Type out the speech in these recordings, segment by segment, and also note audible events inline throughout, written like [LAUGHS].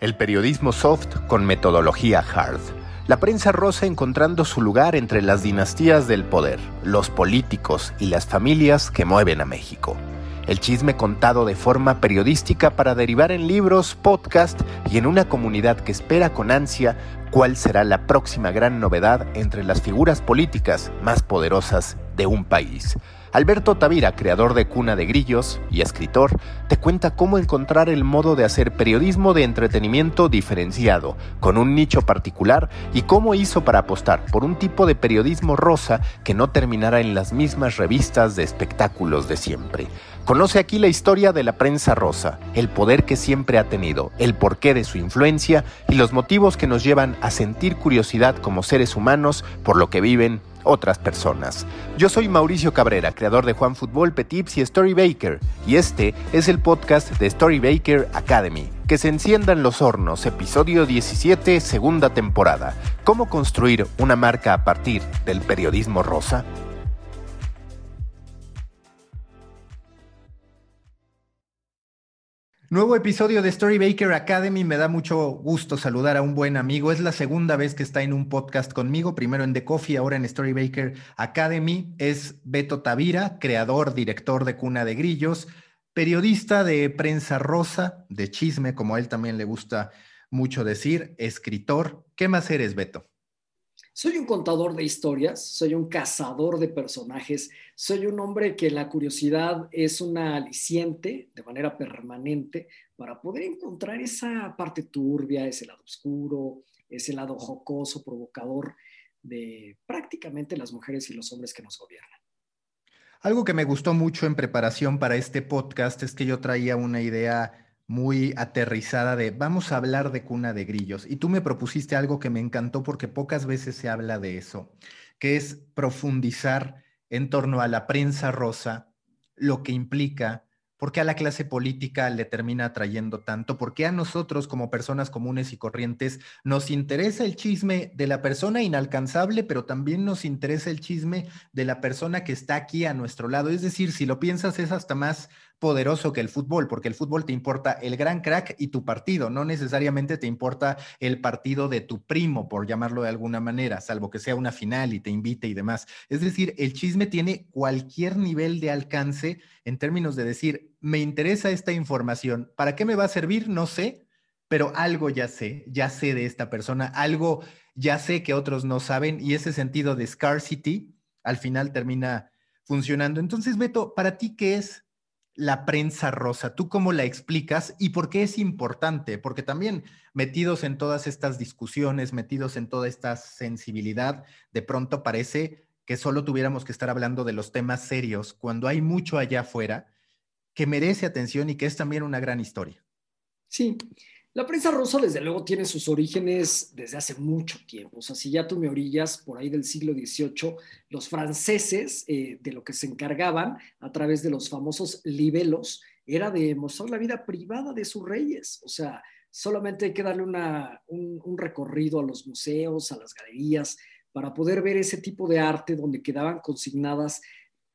El periodismo soft con metodología hard. La prensa rosa encontrando su lugar entre las dinastías del poder, los políticos y las familias que mueven a México. El chisme contado de forma periodística para derivar en libros, podcast y en una comunidad que espera con ansia cuál será la próxima gran novedad entre las figuras políticas más poderosas de un país. Alberto Tavira, creador de Cuna de Grillos y escritor, te cuenta cómo encontrar el modo de hacer periodismo de entretenimiento diferenciado, con un nicho particular, y cómo hizo para apostar por un tipo de periodismo rosa que no terminara en las mismas revistas de espectáculos de siempre. Conoce aquí la historia de la prensa rosa, el poder que siempre ha tenido, el porqué de su influencia y los motivos que nos llevan a sentir curiosidad como seres humanos por lo que viven otras personas. Yo soy Mauricio Cabrera, creador de Juan Fútbol, Petips y Story Baker, y este es el podcast de Story Baker Academy. Que se enciendan los hornos, episodio 17, segunda temporada. ¿Cómo construir una marca a partir del periodismo rosa? Nuevo episodio de Story Baker Academy. Me da mucho gusto saludar a un buen amigo. Es la segunda vez que está en un podcast conmigo, primero en The Coffee, ahora en Story Baker Academy. Es Beto Tavira, creador, director de Cuna de Grillos, periodista de prensa rosa, de chisme, como a él también le gusta mucho decir, escritor. ¿Qué más eres, Beto? Soy un contador de historias, soy un cazador de personajes, soy un hombre que la curiosidad es una aliciente de manera permanente para poder encontrar esa parte turbia, ese lado oscuro, ese lado jocoso, provocador de prácticamente las mujeres y los hombres que nos gobiernan. Algo que me gustó mucho en preparación para este podcast es que yo traía una idea muy aterrizada de vamos a hablar de cuna de grillos. Y tú me propusiste algo que me encantó porque pocas veces se habla de eso, que es profundizar en torno a la prensa rosa, lo que implica ¿Por qué a la clase política le termina atrayendo tanto? ¿Por qué a nosotros como personas comunes y corrientes nos interesa el chisme de la persona inalcanzable, pero también nos interesa el chisme de la persona que está aquí a nuestro lado? Es decir, si lo piensas es hasta más poderoso que el fútbol, porque el fútbol te importa el gran crack y tu partido, no necesariamente te importa el partido de tu primo, por llamarlo de alguna manera, salvo que sea una final y te invite y demás. Es decir, el chisme tiene cualquier nivel de alcance en términos de decir, me interesa esta información, ¿para qué me va a servir? No sé, pero algo ya sé, ya sé de esta persona, algo ya sé que otros no saben y ese sentido de scarcity al final termina funcionando. Entonces, Beto, para ti, ¿qué es la prensa rosa? ¿Tú cómo la explicas y por qué es importante? Porque también metidos en todas estas discusiones, metidos en toda esta sensibilidad, de pronto parece que solo tuviéramos que estar hablando de los temas serios cuando hay mucho allá afuera que merece atención y que es también una gran historia. Sí, la prensa rosa, desde luego, tiene sus orígenes desde hace mucho tiempo. O sea, si ya tú me orillas por ahí del siglo XVIII, los franceses de lo que se encargaban a través de los famosos libelos era de mostrar la vida privada de sus reyes. O sea, solamente hay que darle un recorrido a los museos, a las galerías, para poder ver ese tipo de arte donde quedaban consignadas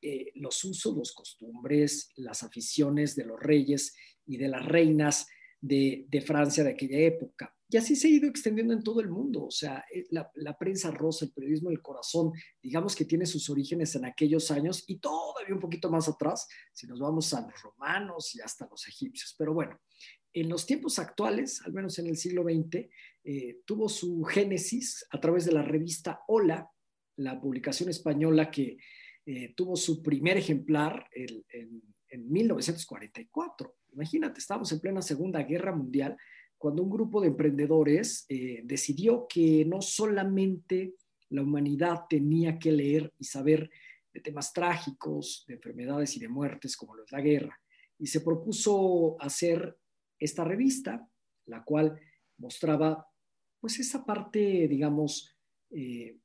eh, los usos, los costumbres, las aficiones de los reyes y de las reinas de, Francia de aquella época. Y así se ha ido extendiendo en todo el mundo. O sea, eh, la, prensa rosa, el periodismo del corazón, digamos que tiene sus orígenes en aquellos años y todavía un poquito más atrás, si nos vamos a los romanos y hasta los egipcios. Pero bueno, en los tiempos actuales, al menos en el siglo XX, eh, tuvo su génesis a través de la revista Hola, la publicación española que eh, tuvo su primer ejemplar en, 1944 Imagínate, estábamos en plena Segunda Guerra Mundial cuando un grupo de emprendedores eh, decidió que no solamente la humanidad tenía que leer y saber de temas trágicos, de enfermedades y de muertes como lo es la guerra, y se propuso hacer esta revista, la cual mostraba pues esa parte, digamos, eh,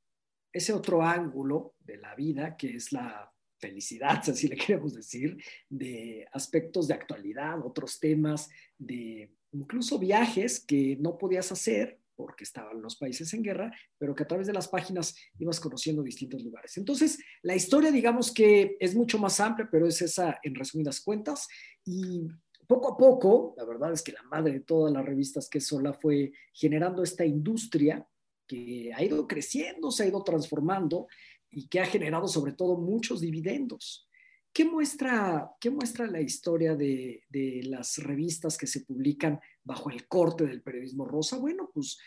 ese otro ángulo de la vida que es la felicidad, [LAUGHS] así le queremos decir, de aspectos de actualidad, otros temas, de incluso viajes que no podías hacer porque estaban los países en guerra, pero que a través de las páginas ibas conociendo distintos lugares. Entonces, la historia, digamos que es mucho más amplia, pero es esa en resumidas cuentas. Y poco a poco, la verdad es que la madre de todas las revistas que Sola fue generando esta industria que ha ido creciendo, se ha ido transformando y que ha generado sobre todo muchos dividendos. ¿Qué muestra, qué muestra la historia de, de, las revistas que se publican bajo el corte del periodismo rosa? Bueno, pues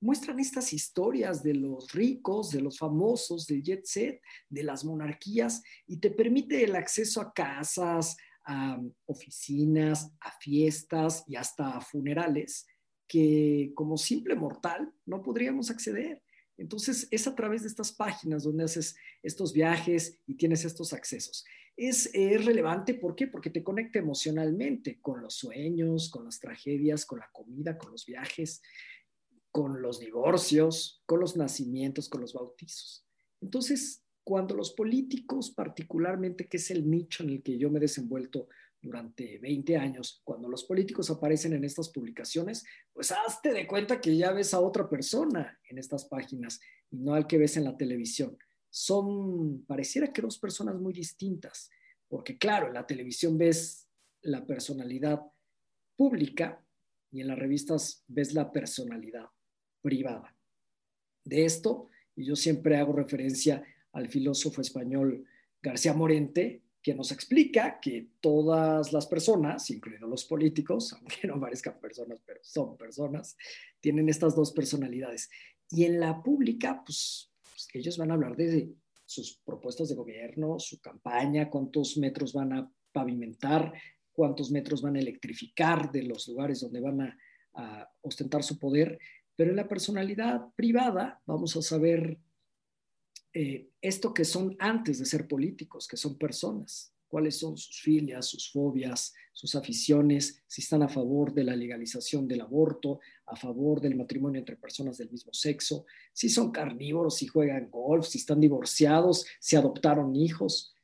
muestran estas historias de los ricos, de los famosos, del jet set, de las monarquías, y te permite el acceso a casas, a oficinas, a fiestas y hasta a funerales que como simple mortal no podríamos acceder. Entonces, es a través de estas páginas donde haces estos viajes y tienes estos accesos. Es, relevante, ¿por qué? Porque te conecta emocionalmente con los sueños, con las tragedias, con la comida, con los viajes, con los divorcios, con los nacimientos, con los bautizos. Entonces, cuando los políticos, particularmente, que es el nicho en el que yo me he desenvuelto durante 20 años, cuando los políticos aparecen en estas publicaciones, pues hazte de cuenta que ya ves a otra persona en estas páginas y no al que ves en la televisión. Son, pareciera que dos personas muy distintas, porque claro, en la televisión ves la personalidad pública y en las revistas ves la personalidad privada. De esto, y yo siempre hago referencia al filósofo español García Morente, que nos explica que todas las personas, incluidos los políticos, [LAUGHS] aunque no parezcan personas, pero son personas, tienen estas dos personalidades. Y en la pública, pues, pues, ellos van a hablar de sus propuestas de gobierno, su campaña, cuántos metros van a pavimentar, cuántos metros van a electrificar de los lugares donde van a, a ostentar su poder. Pero en la personalidad privada vamos a saber eh, esto que son antes de ser políticos, que son personas, cuáles son sus filias, sus fobias, sus aficiones, si están a favor de la legalización del aborto, a favor del matrimonio entre personas del mismo sexo, si son carnívoros, si juegan golf, si están divorciados, si adoptaron hijos.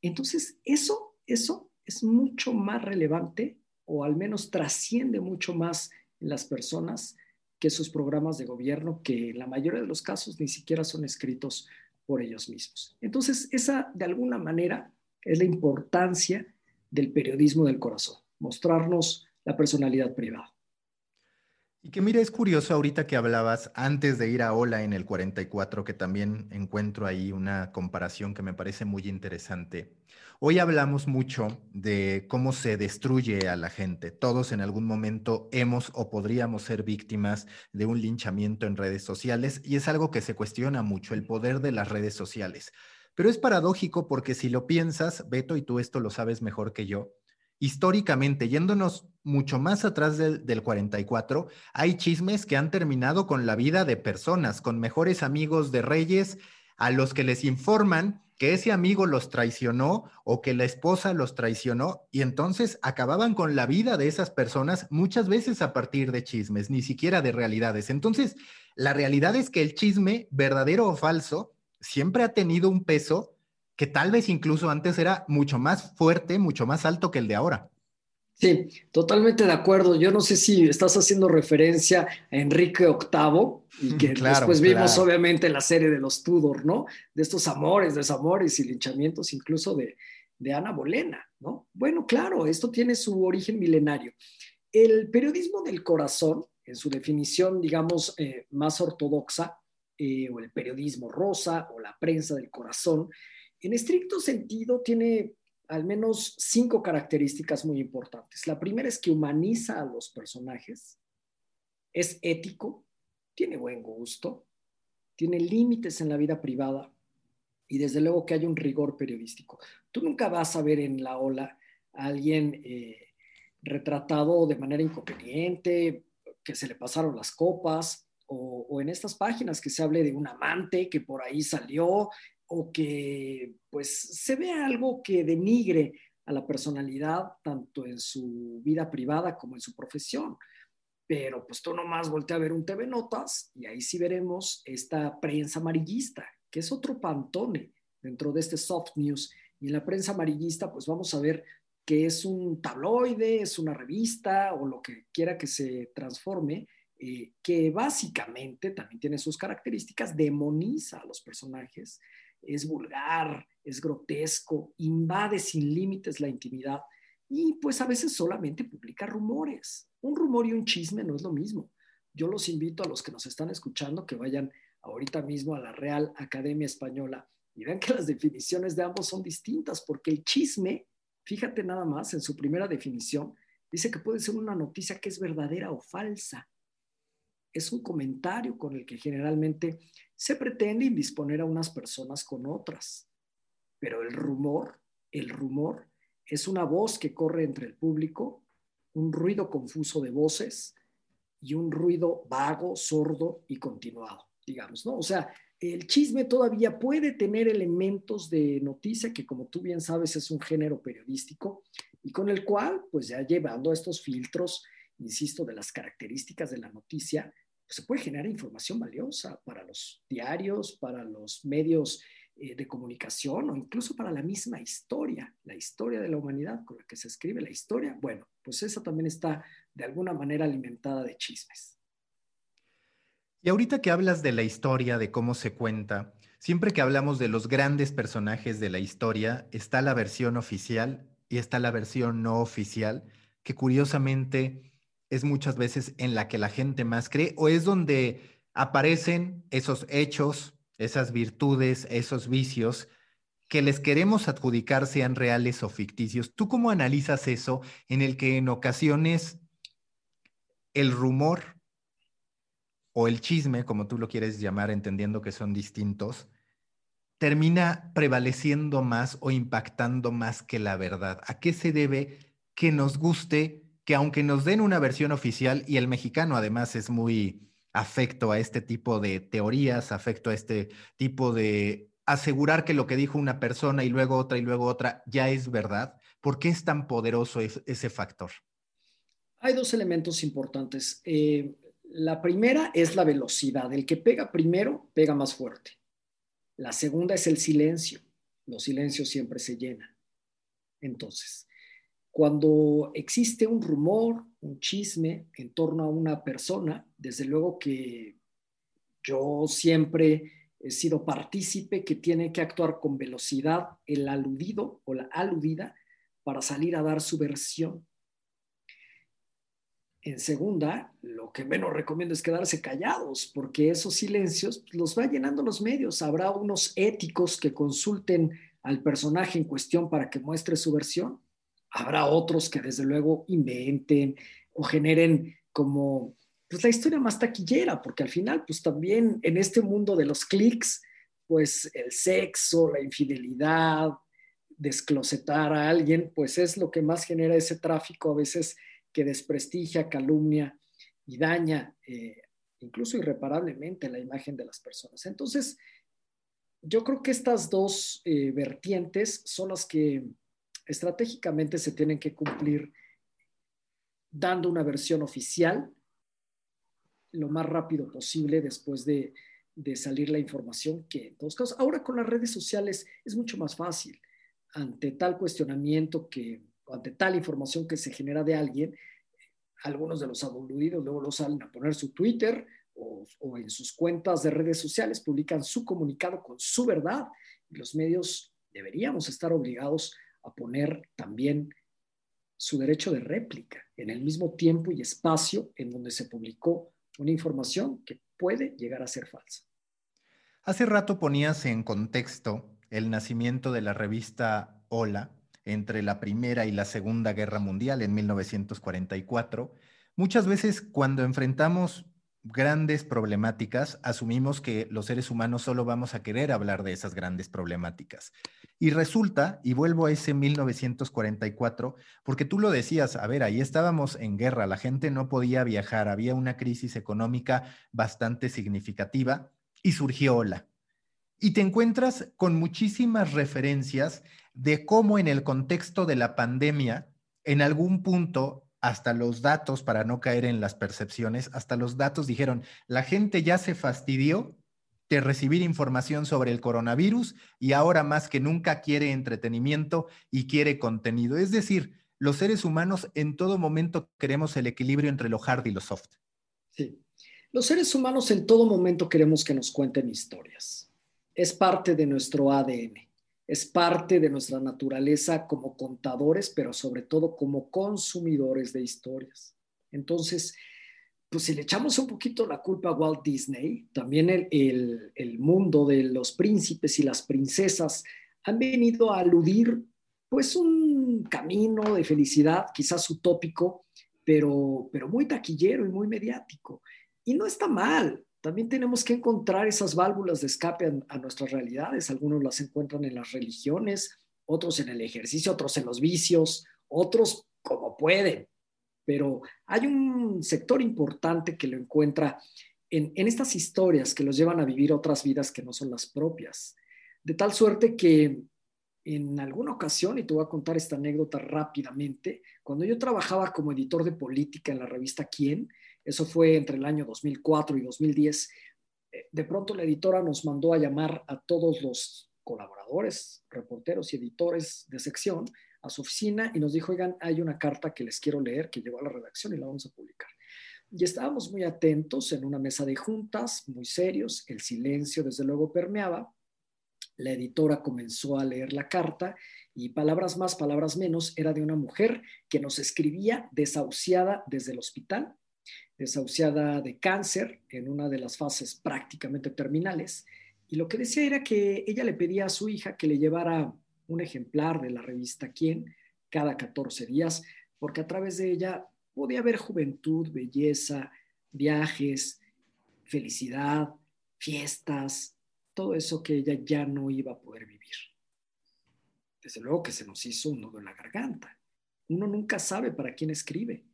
Entonces, eso, eso es mucho más relevante o al menos trasciende mucho más en las personas que sus programas de gobierno, que en la mayoría de los casos ni siquiera son escritos por ellos mismos. Entonces, esa de alguna manera es la importancia del periodismo del corazón, mostrarnos la personalidad privada. Y que mira, es curioso ahorita que hablabas antes de ir a Ola en el 44, que también encuentro ahí una comparación que me parece muy interesante. Hoy hablamos mucho de cómo se destruye a la gente. Todos en algún momento hemos o podríamos ser víctimas de un linchamiento en redes sociales y es algo que se cuestiona mucho, el poder de las redes sociales. Pero es paradójico porque si lo piensas, Beto, y tú esto lo sabes mejor que yo, históricamente, yéndonos mucho más atrás del, del, 44, hay chismes que han terminado con la vida de personas, con mejores amigos de reyes, a los que les informan que ese amigo los traicionó o que la esposa los traicionó y entonces acababan con la vida de esas personas muchas veces a partir de chismes, ni siquiera de realidades. Entonces, la realidad es que el chisme, verdadero o falso, siempre ha tenido un peso que tal vez incluso antes era mucho más fuerte, mucho más alto que el de ahora. Sí, totalmente de acuerdo. Yo no sé si estás haciendo referencia a Enrique VIII y que después vimos obviamente la serie de los Tudor, ¿no? De estos amores, desamores y linchamientos incluso de, de Ana Bolena, ¿no? Bueno, claro, esto tiene su origen milenario. El periodismo del corazón, en su definición, digamos, eh, más ortodoxa, eh, o el periodismo rosa o la prensa del corazón, en estricto sentido tiene al menos cinco características muy importantes. La primera es que humaniza a los personajes, es ético, tiene buen gusto, tiene límites en la vida privada y desde luego que hay un rigor periodístico. Tú nunca vas a ver en la ola a alguien eh, retratado de manera inconveniente, que se le pasaron las copas, o, o, en estas páginas que se hable de un amante que por ahí salió o que pues se vea algo que denigre a la personalidad, tanto en su vida privada como en su profesión. Pero pues tú nomás voltea a ver un TV Notas y ahí sí veremos esta prensa amarillista, que es otro pantone dentro de este soft news. Y en la prensa amarillista, pues vamos a ver que es un tabloide, es una revista o lo que quiera que se transforme, eh, que básicamente también tiene sus características, demoniza a los personajes, es vulgar, es grotesco, invade sin límites la intimidad y pues a veces solamente publica rumores. Un rumor y un chisme no es lo mismo. Yo los invito a los que nos están escuchando que vayan ahorita mismo a la Real Academia Española y vean que las definiciones de ambos son distintas, porque el chisme, fíjate nada más, en su primera definición, dice que puede ser una noticia que es verdadera o falsa. Es un comentario con el que generalmente se pretende indisponer a unas personas con otras. Pero el rumor, el rumor es una voz que corre entre el público, un ruido confuso de voces y un ruido vago, sordo y continuado, digamos, ¿no? O sea, el chisme todavía puede tener elementos de noticia, que como tú bien sabes es un género periodístico, y con el cual, pues ya llevando estos filtros, insisto, de las características de la noticia, se puede generar información valiosa para los diarios, para los medios eh, de comunicación o incluso para la misma historia, la historia de la humanidad con la que se escribe la historia. Bueno, pues esa también está de alguna manera alimentada de chismes. Y ahorita que hablas de la historia, de cómo se cuenta, siempre que hablamos de los grandes personajes de la historia, está la versión oficial y está la versión no oficial, que curiosamente es muchas veces en la que la gente más cree o es donde aparecen esos hechos, esas virtudes, esos vicios que les queremos adjudicar sean reales o ficticios. ¿Tú cómo analizas eso en el que en ocasiones el rumor o el chisme, como tú lo quieres llamar, entendiendo que son distintos, termina prevaleciendo más o impactando más que la verdad? ¿A qué se debe que nos guste que aunque nos den una versión oficial, y el mexicano además es muy afecto a este tipo de teorías, afecto a este tipo de asegurar que lo que dijo una persona y luego otra y luego otra ya es verdad, ¿por qué es tan poderoso ese factor? Hay dos elementos importantes. Eh, la primera es la velocidad. El que pega primero pega más fuerte. La segunda es el silencio. Los silencios siempre se llenan. Entonces, cuando existe un rumor, un chisme en torno a una persona, desde luego que yo siempre he sido partícipe que tiene que actuar con velocidad el aludido o la aludida para salir a dar su versión. En segunda, lo que menos recomiendo es quedarse callados, porque esos silencios los va llenando los medios. Habrá unos éticos que consulten al personaje en cuestión para que muestre su versión Habrá otros que desde luego inventen o generen como pues la historia más taquillera, porque al final pues también en este mundo de los clics, pues el sexo, la infidelidad, desclosetar a alguien, pues es lo que más genera ese tráfico a veces que desprestigia, calumnia y daña eh, incluso irreparablemente la imagen de las personas. Entonces, yo creo que estas dos eh, vertientes son las que estratégicamente se tienen que cumplir dando una versión oficial lo más rápido posible después de, salir la información que en todos casos. Ahora con las redes sociales es mucho más fácil. Ante tal cuestionamiento que, ante tal información que se genera de alguien, algunos de los aludidos luego lo salen a poner su Twitter o, o, en sus cuentas de redes sociales, publican su comunicado con su verdad. Y los medios deberíamos estar obligados a poner también su derecho de réplica en el mismo tiempo y espacio en donde se publicó una información que puede llegar a ser falsa. Hace rato ponías en contexto el nacimiento de la revista Hola entre la Primera y la Segunda Guerra Mundial en 1944. Muchas veces cuando enfrentamos grandes problemáticas, asumimos que los seres humanos solo vamos a querer hablar de esas grandes problemáticas. Y resulta, y vuelvo a ese 1944, porque tú lo decías, a ver, ahí estábamos en guerra, la gente no podía viajar, había una crisis económica bastante significativa y surgió Hola. Y te encuentras con muchísimas referencias de cómo en el contexto de la pandemia, en algún punto, hasta los datos, para no caer en las percepciones, hasta los datos dijeron, la gente ya se fastidió de recibir información sobre el coronavirus y ahora más que nunca quiere entretenimiento y quiere contenido. Es decir, los seres humanos en todo momento queremos el equilibrio entre lo hard y lo soft. Sí. Los seres humanos en todo momento queremos que nos cuenten historias. Es parte de nuestro ADN, es parte de nuestra naturaleza como contadores, pero sobre todo como consumidores de historias. Entonces, pues si le echamos un poquito la culpa a Walt Disney, también el, el, mundo de los príncipes y las princesas han venido a aludir pues un camino de felicidad, quizás utópico, pero, pero muy taquillero y muy mediático. Y no está mal, también tenemos que encontrar esas válvulas de escape a, a, nuestras realidades. Algunos las encuentran en las religiones, otros en el ejercicio, otros en los vicios, otros como pueden pero hay un sector importante que lo encuentra en, estas historias que los llevan a vivir otras vidas que no son las propias. De tal suerte que en alguna ocasión, y te voy a contar esta anécdota rápidamente, cuando yo trabajaba como editor de política en la revista Quién, eso fue entre el año 2004 y 2010, eh, de pronto la editora nos mandó a llamar a todos los colaboradores, reporteros y editores de sección a su oficina y nos dijo, oigan, hay una carta que les quiero leer que llegó a la redacción y la vamos a publicar. Y estábamos muy atentos en una mesa de juntas, muy serios, el silencio desde luego permeaba. La editora comenzó a leer la carta y palabras más, palabras menos, era de una mujer que nos escribía desahuciada desde el hospital, desahuciada de cáncer en una de las fases prácticamente terminales. Y lo que decía era que ella le pedía a su hija que le llevara un ejemplar de la revista Quién cada 14 días, porque a través de ella podía haber juventud, belleza, viajes, felicidad, fiestas, todo eso que ella ya no iba a poder vivir. Desde luego que se nos hizo un nudo en la garganta. Uno nunca sabe para quién escribe.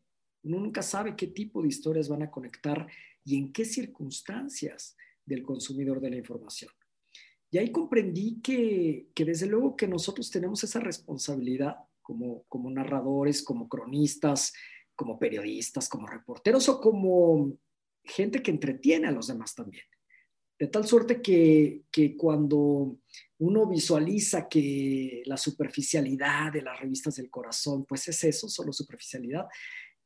Uno nunca sabe qué tipo de historias van a conectar y en qué circunstancias del consumidor de la información. Y ahí comprendí que, desde luego que nosotros tenemos esa responsabilidad como, como narradores, como cronistas, como periodistas, como reporteros o como gente que entretiene a los demás también. De tal suerte que, que, cuando uno visualiza que la superficialidad de las revistas del corazón, pues es eso, solo superficialidad,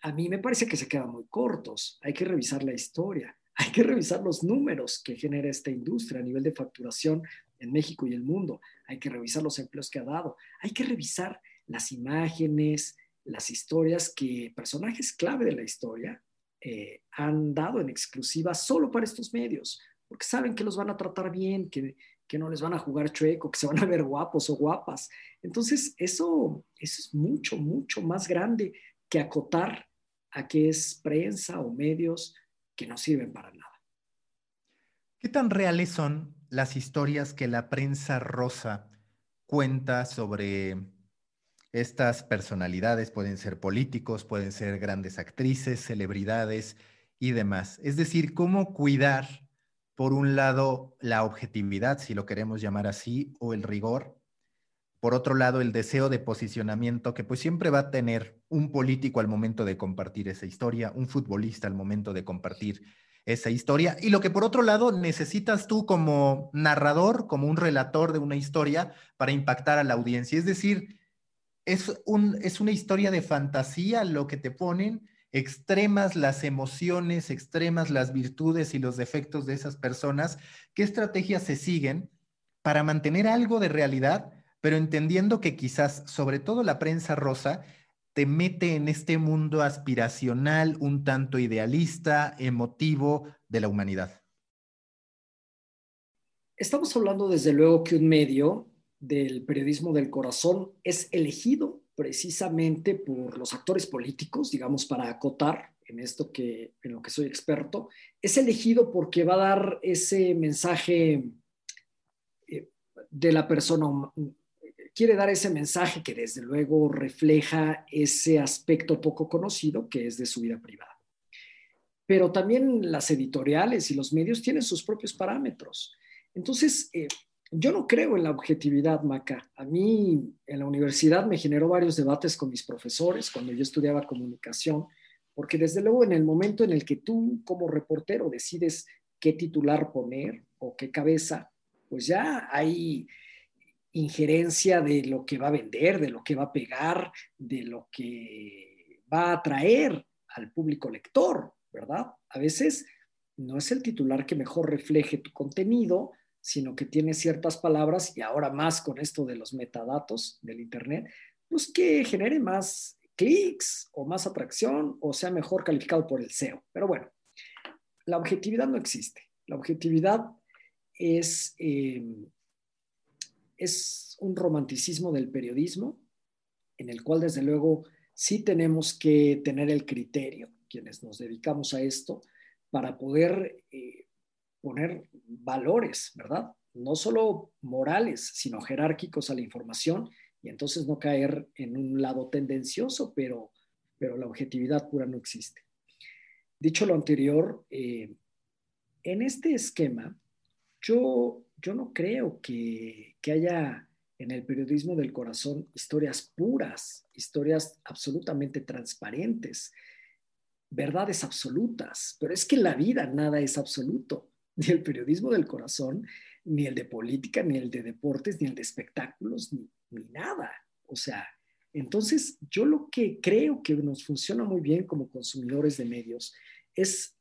a mí me parece que se quedan muy cortos. Hay que revisar la historia, [LAUGHS] hay que revisar los números que genera esta industria a nivel de facturación en México y el mundo. Hay que revisar los empleos que ha dado. Hay que revisar las imágenes, las historias que personajes clave de la historia eh, han dado en exclusiva solo para estos medios, porque saben que los van a tratar bien, que, que no les van a jugar chueco, que se van a ver guapos o guapas. Entonces, eso, eso es mucho, mucho más grande que acotar a que es prensa o medios que no sirven para nada. ¿Qué tan reales son las historias que la prensa rosa cuenta sobre estas personalidades? Pueden ser políticos, pueden ser grandes actrices, celebridades y demás. Es decir, cómo cuidar, por un lado, la objetividad, si lo queremos llamar así, o el rigor. Por otro lado, el deseo de posicionamiento que pues siempre va a tener un político al momento de compartir esa historia, un futbolista al momento de compartir esa historia. Y lo que por otro lado necesitas tú como narrador, como un relator de una historia para impactar a la audiencia. Es decir, es, un, es una historia de fantasía lo que te ponen, extremas las emociones, extremas las virtudes y los defectos de esas personas. ¿Qué estrategias se siguen para mantener algo de realidad, pero entendiendo que quizás, sobre todo la prensa rosa, te mete en este mundo aspiracional, un tanto idealista, emotivo de la humanidad? Estamos hablando desde luego que un medio del periodismo del corazón es elegido precisamente por los actores políticos, digamos, para acotar en esto que en lo que soy experto, es elegido porque va a dar ese mensaje eh, de la persona quiere dar ese mensaje que desde luego refleja ese aspecto poco conocido que es de su vida privada. Pero también las editoriales y los medios tienen sus propios parámetros. Entonces, eh, yo no creo en la objetividad, Maca. A mí en la universidad me generó varios debates con mis profesores cuando yo estudiaba comunicación, porque desde luego en el momento en el que tú como reportero decides qué titular poner o qué cabeza, pues ya hay injerencia de lo que va a vender, de lo que va a pegar, de lo que va a atraer al público lector, ¿verdad? A veces no es el titular que mejor refleje tu contenido, sino que tiene ciertas palabras y ahora más con esto de los metadatos del Internet, pues que genere más clics o más atracción o sea mejor calificado por el SEO. Pero bueno, la objetividad no existe. La objetividad es, eh, es un romanticismo del periodismo en el cual desde luego sí tenemos que tener el criterio, quienes nos dedicamos a esto, para poder eh, poner valores, ¿verdad? No solo morales, sino jerárquicos a la información y entonces no caer en un lado tendencioso, pero, pero la objetividad pura no existe. Dicho lo anterior, eh, en este esquema, yo, yo no creo que, que haya en el periodismo del corazón historias puras, historias absolutamente transparentes, verdades absolutas, pero es que en la vida nada es absoluto [LAUGHS] ni el periodismo del corazón, ni el de política, ni el de deportes, ni el de espectáculos, ni, nada. O sea, entonces yo lo que creo que nos funciona muy bien como consumidores de medios es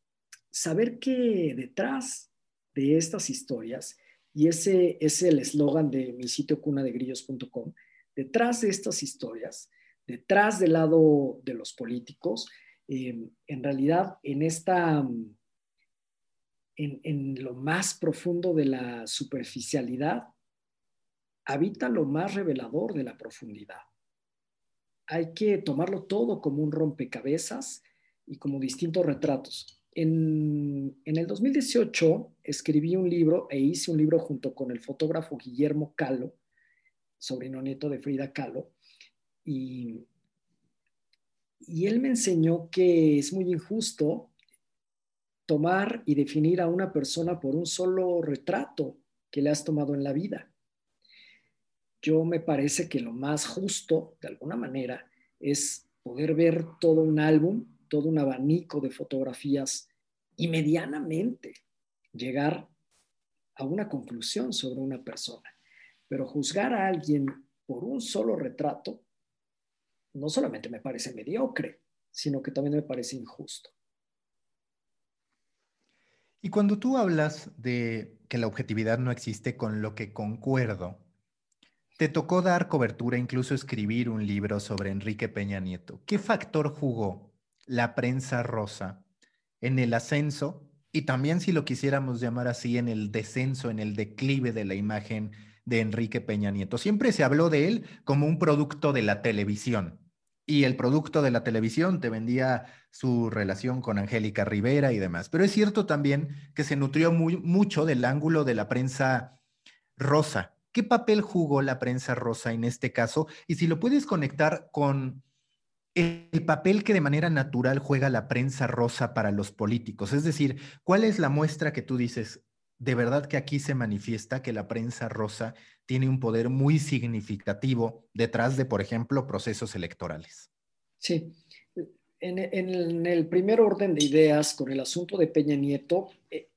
saber que detrás de estas historias, y ese es el eslogan de mi sitio cunadegrillos.com, detrás de estas historias, detrás del lado de los políticos, eh, en realidad en esta en, lo más profundo de la superficialidad, habita lo más revelador de la profundidad. Hay que tomarlo todo como un rompecabezas y como distintos retratos. En, en, el 2018 escribí un libro e hice un libro junto con el fotógrafo Guillermo Calo, sobrino nieto de Frida Kahlo, y, y él me enseñó que es muy injusto tomar y definir a una persona por un solo retrato que le has tomado en la vida. Yo me parece que lo más justo, de alguna manera, es poder ver todo un álbum, todo un abanico de fotografías y medianamente llegar a una conclusión sobre una persona. Pero juzgar a alguien por un solo retrato no solamente me parece mediocre, sino que también me parece injusto. Y cuando tú hablas de que la objetividad no existe con lo que concuerdo, te tocó dar cobertura, incluso escribir un libro sobre Enrique Peña Nieto. ¿Qué factor jugó la prensa rosa en el ascenso y también, si lo quisiéramos llamar así, en el descenso, en el declive de la imagen de Enrique Peña Nieto? Siempre se habló de él como un producto de la televisión y el producto de la televisión te vendía su relación con Angélica Rivera y demás. Pero es cierto también que se nutrió muy, mucho del ángulo de la prensa rosa. ¿Qué papel jugó la prensa rosa en este caso? Y si lo puedes conectar con el papel que de manera natural juega la prensa rosa para los políticos. Es decir, ¿cuál es la muestra que tú dices? De verdad que aquí se manifiesta que la prensa rosa tiene un poder muy significativo detrás de, por ejemplo, procesos electorales. Sí. En, el primer orden de ideas con el asunto de Peña Nieto, eh,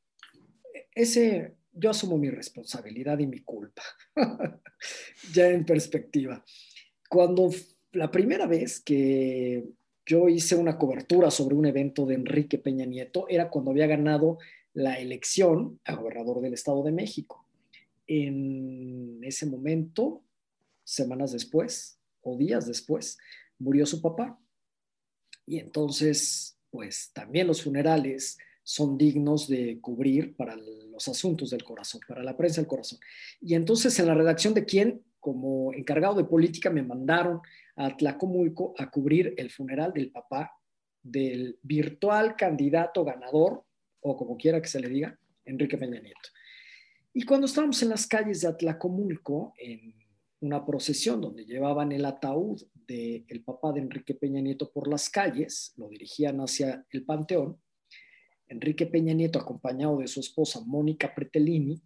ese yo asumo mi responsabilidad y mi culpa, [LAUGHS] ya en perspectiva. Cuando la primera vez que yo hice una cobertura sobre un evento de Enrique Peña Nieto era cuando había ganado la elección a gobernador del Estado de México en ese momento, semanas después o días después, murió su papá. Y entonces, pues también los funerales son dignos de cubrir para los asuntos del corazón, para la prensa del corazón. Y entonces en la redacción de quién, como encargado de política, me mandaron a Tlacomulco a cubrir el funeral del papá del virtual candidato ganador, o como quiera que se le diga, Enrique Peña Nieto. Y cuando estábamos en las calles de Atlacomulco, en una procesión donde llevaban el ataúd del papá de Enrique Peña Nieto por las calles, lo dirigían hacia el panteón, Enrique Peña Nieto, acompañado de su esposa Mónica Pretelini,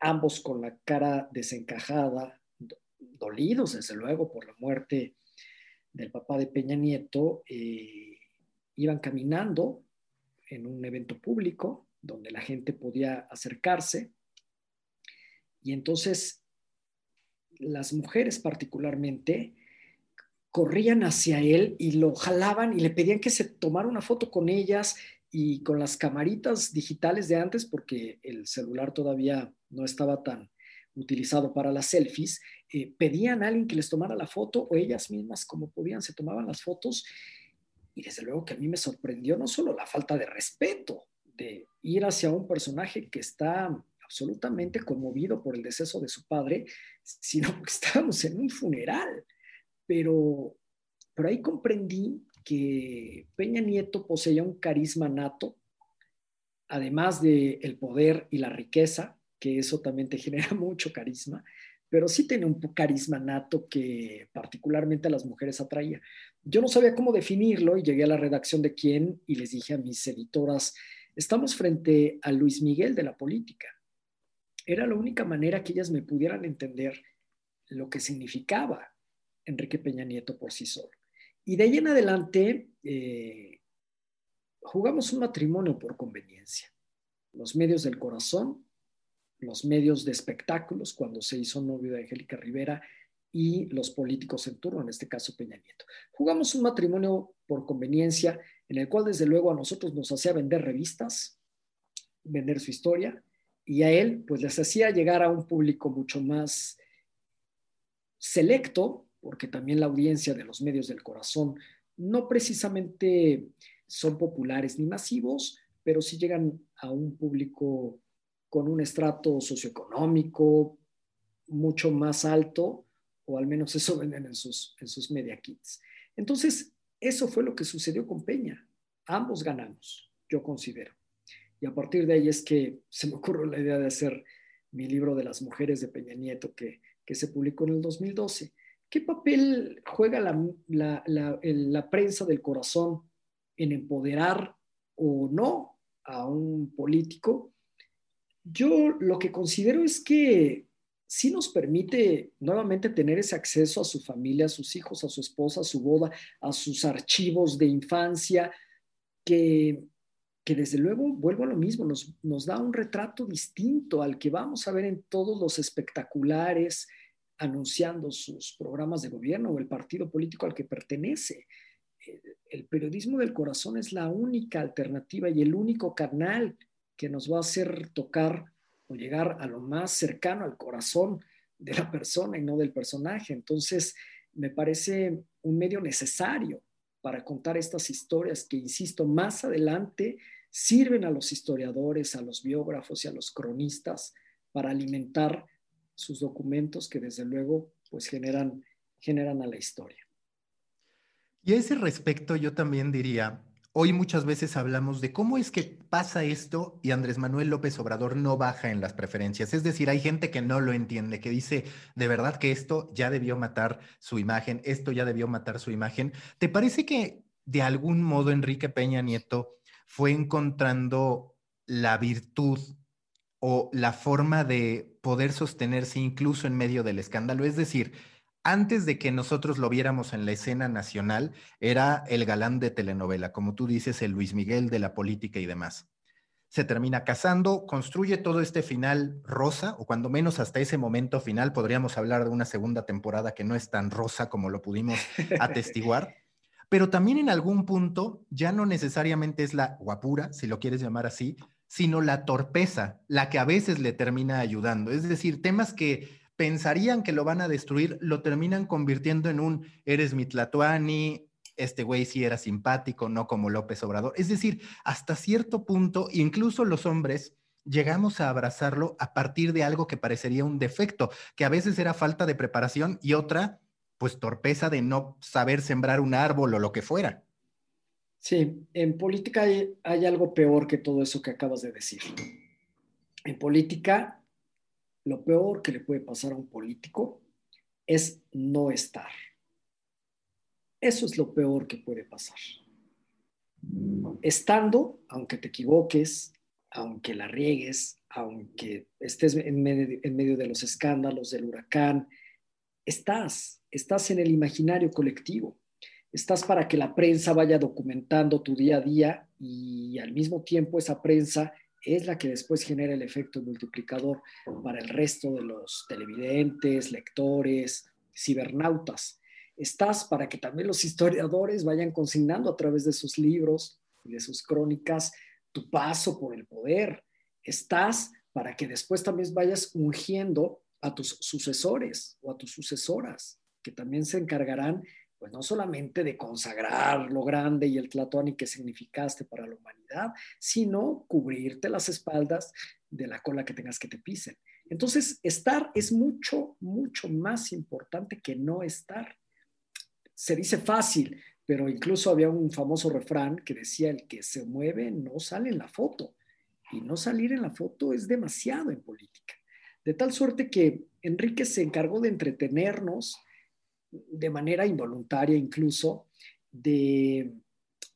ambos con la cara desencajada, dolidos desde luego por la muerte del papá de Peña Nieto, eh, iban caminando en un evento público donde la gente podía acercarse. Y entonces las mujeres particularmente corrían hacia él y lo jalaban y le pedían que se tomara una foto con ellas y con las camaritas digitales de antes, porque el celular todavía no estaba tan utilizado para las selfies, eh, pedían a alguien que les tomara la foto o ellas mismas como podían se tomaban las fotos y desde luego que a mí me sorprendió no solo la falta de respeto de ir hacia un personaje que está absolutamente conmovido por el deceso de su padre, sino [LAUGHS] que estábamos en un funeral. Pero por ahí comprendí que Peña Nieto poseía un carisma nato, además del el poder y la riqueza, que eso también te [LAUGHS] genera mucho carisma, pero sí tiene un carisma nato que particularmente a las mujeres atraía. Yo no sabía cómo definirlo y llegué a la redacción de quién y les dije a mis editoras, estamos frente a Luis Miguel de la política. Era la única manera que ellas me pudieran entender lo que significaba Enrique Peña Nieto por sí solo. Y de ahí en adelante eh, jugamos un matrimonio por conveniencia. Los medios del corazón, los medios de espectáculos, cuando se hizo novio de Angélica Rivera, y los políticos en turno, en este caso Peña Nieto. Jugamos un matrimonio por conveniencia, en el cual desde luego a nosotros nos hacía vender revistas, vender su historia, y a él pues les hacía llegar a un público mucho más selecto, porque también la audiencia de los medios del corazón no precisamente son populares ni masivos, pero sí llegan a un público con un estrato socioeconómico mucho más alto, o al menos eso [LAUGHS] venden en sus, en sus media kits. Entonces, eso fue lo que sucedió con Peña. Ambos ganamos, yo considero. Y a partir de ahí es que [LAUGHS] se me ocurrió la idea de hacer mi libro de las mujeres de Peña Nieto, que, que se publicó en el 2012. ¿Qué papel juega la, prensa del corazón en empoderar o no a un político? Yo lo que considero es que sí nos permite nuevamente tener ese acceso a su familia, a sus hijos, a su esposa, a su boda, a sus archivos de infancia, que, desde luego, vuelvo a lo mismo, nos, nos da un retrato distinto al que vamos a ver en todos los espectaculares, anunciando sus programas de gobierno o el partido político al que pertenece. El periodismo del corazón es la única alternativa y el único canal que nos va a hacer tocar o llegar a lo más cercano al corazón de la persona y no del personaje. Entonces, me parece un medio necesario para contar estas historias que, insisto, más adelante sirven a los historiadores, a los biógrafos y a los cronistas para alimentar sus documentos que desde luego pues generan, generan a la historia. Y a ese respecto yo también diría, hoy muchas veces hablamos de cómo es que pasa esto y Andrés Manuel López Obrador no baja en las preferencias. Es decir, hay gente que no lo entiende, que dice, de verdad que esto ya debió matar su imagen, esto ya debió matar su imagen. ¿Te parece que de algún modo Enrique Peña Nieto fue encontrando la virtud o la forma de poder sostenerse incluso en medio del escándalo. Es decir, antes de que nosotros lo viéramos en la escena nacional, era el galán de telenovela, como tú dices, el Luis Miguel de la política y demás. Se termina casando, construye todo este final rosa, o cuando menos hasta ese momento final podríamos hablar de una segunda temporada que no es tan rosa como lo pudimos atestiguar. [LAUGHS] Pero también en algún punto ya no necesariamente es la guapura, si lo quieres llamar así, sino la torpeza, la que a veces le termina ayudando. Es decir, temas que pensarían que lo van a destruir, lo terminan convirtiendo en un eres mi tlatuani, este güey sí era simpático, no como López Obrador. Es decir, hasta cierto punto, incluso los hombres llegamos a abrazarlo a partir de algo que parecería un defecto, que a veces era falta de preparación y otra, pues torpeza de no saber sembrar un árbol o lo que fuera. Sí, en política hay, algo peor que todo eso que acabas de decir. En política, lo peor que le puede pasar a un político es no estar. Eso es lo peor que puede pasar. Estando, aunque te equivoques, aunque la riegues, aunque estés en medio, de los escándalos del huracán, estás, estás en el imaginario colectivo. Estás para que la prensa vaya documentando tu día a día y al mismo tiempo esa prensa es la que después genera el efecto multiplicador para el resto de los televidentes, lectores, cibernautas. Estás para que también los historiadores vayan consignando a través de sus libros y de sus crónicas tu paso por el poder. Estás para que después también vayas ungiendo a tus sucesores o a tus sucesoras, que también se encargarán, pues no solamente de consagrar lo grande y el y que significaste para la humanidad, sino cubrirte las espaldas de la cola que tengas que te pisen. Entonces, estar es mucho, mucho más importante que no estar. Se dice fácil, pero incluso había un famoso refrán que decía, el que se mueve no sale en la foto. Y no salir en la foto es demasiado en política. De tal suerte que Enrique se encargó de entretenernos de manera involuntaria incluso, de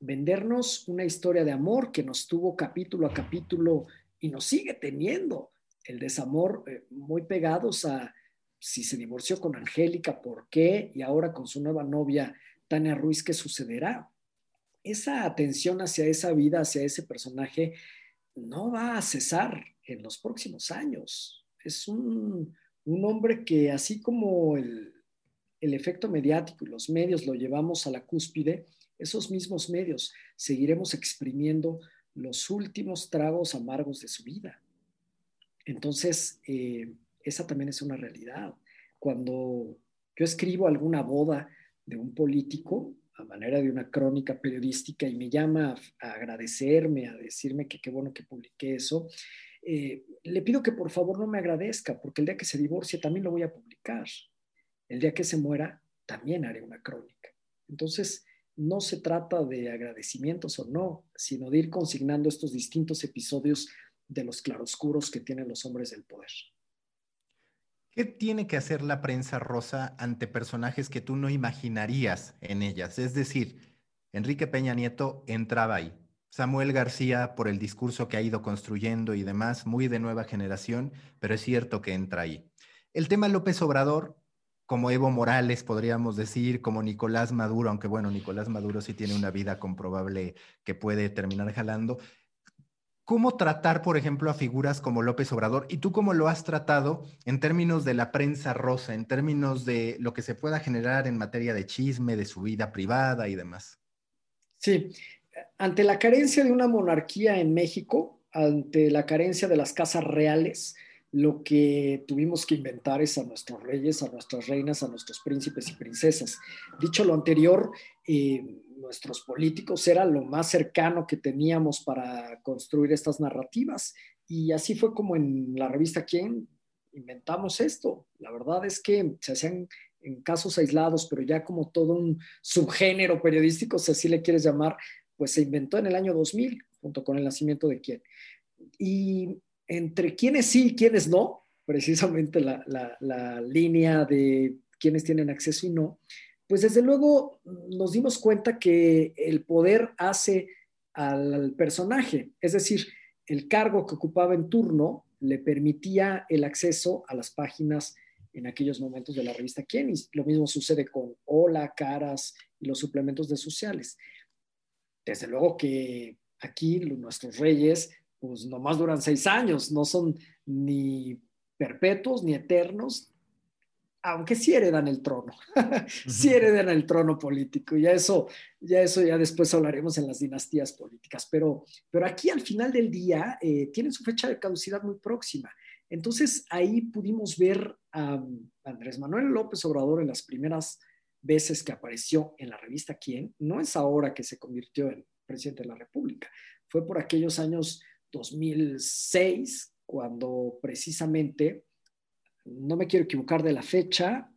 vendernos una historia de amor que nos tuvo capítulo a capítulo y nos sigue teniendo el desamor eh, muy pegados a si se divorció con Angélica, por qué, y ahora con su nueva novia Tania Ruiz, ¿qué sucederá? Esa atención hacia esa vida, hacia ese personaje, no va a cesar en los próximos años. Es un, hombre que así como el, el efecto mediático y los medios lo llevamos a la cúspide, esos mismos medios seguiremos exprimiendo los últimos tragos amargos de su vida. Entonces, eh, esa también es una realidad. Cuando yo escribo alguna boda de un político, a manera de una crónica periodística, y me llama a, agradecerme, a decirme que qué bueno que publiqué eso, eh, le pido que por favor no me agradezca, porque el día que se divorcie también lo voy a publicar. El día que se muera, también haré una crónica. Entonces, no se trata de agradecimientos o no, sino de ir consignando estos distintos episodios de los claroscuros que tienen los hombres del poder. ¿Qué tiene que hacer la prensa rosa ante personajes que tú no imaginarías en ellas? Es decir, Enrique Peña Nieto entraba ahí. Samuel García, por el discurso que ha ido construyendo y demás, muy de nueva generación, pero es cierto que entra ahí. El tema López Obrador, como Evo Morales, podríamos decir, como Nicolás Maduro, aunque bueno, Nicolás Maduro sí tiene una vida comprobable que puede terminar jalando, ¿Cómo tratar, por ejemplo, a figuras como López Obrador? ¿Y tú cómo lo has tratado en términos de la prensa rosa, en términos de lo que se pueda generar en materia de chisme, de su vida privada y demás? Sí, ante la carencia de una monarquía en México, ante la carencia de las casas reales, lo que tuvimos que inventar es a nuestros reyes, a nuestras reinas, a nuestros príncipes y princesas. Dicho lo anterior, eh, nuestros políticos era lo más cercano que teníamos para construir estas narrativas. Y así fue como en la revista Quién inventamos esto. La verdad es que se hacían en casos aislados, pero ya como todo un subgénero periodístico, si así le quieres llamar, pues se inventó en el año 2000, junto con el nacimiento de quién. Y entre quiénes sí y quiénes no, precisamente la, línea de quiénes tienen acceso y no, pues desde luego nos dimos cuenta que el poder hace al personaje, es decir, el cargo que ocupaba en turno le permitía el acceso a las páginas en aquellos momentos de la revista Quién. lo mismo sucede con Hola, Caras y los suplementos de sociales. Desde luego que aquí nuestros reyes, pues nomás duran seis años, no son ni perpetuos ni eternos, aunque sí heredan el trono, [LAUGHS] sí heredan el trono político, ya eso, ya eso ya después hablaremos en las dinastías políticas, pero, pero aquí al final del día eh, tienen su fecha de caducidad muy próxima. Entonces ahí pudimos ver a Andrés Manuel López Obrador en las primeras veces que apareció en la revista Quién, no es ahora que se convirtió en presidente de la República, fue por aquellos años 2006, cuando precisamente no me quiero equivocar de la fecha,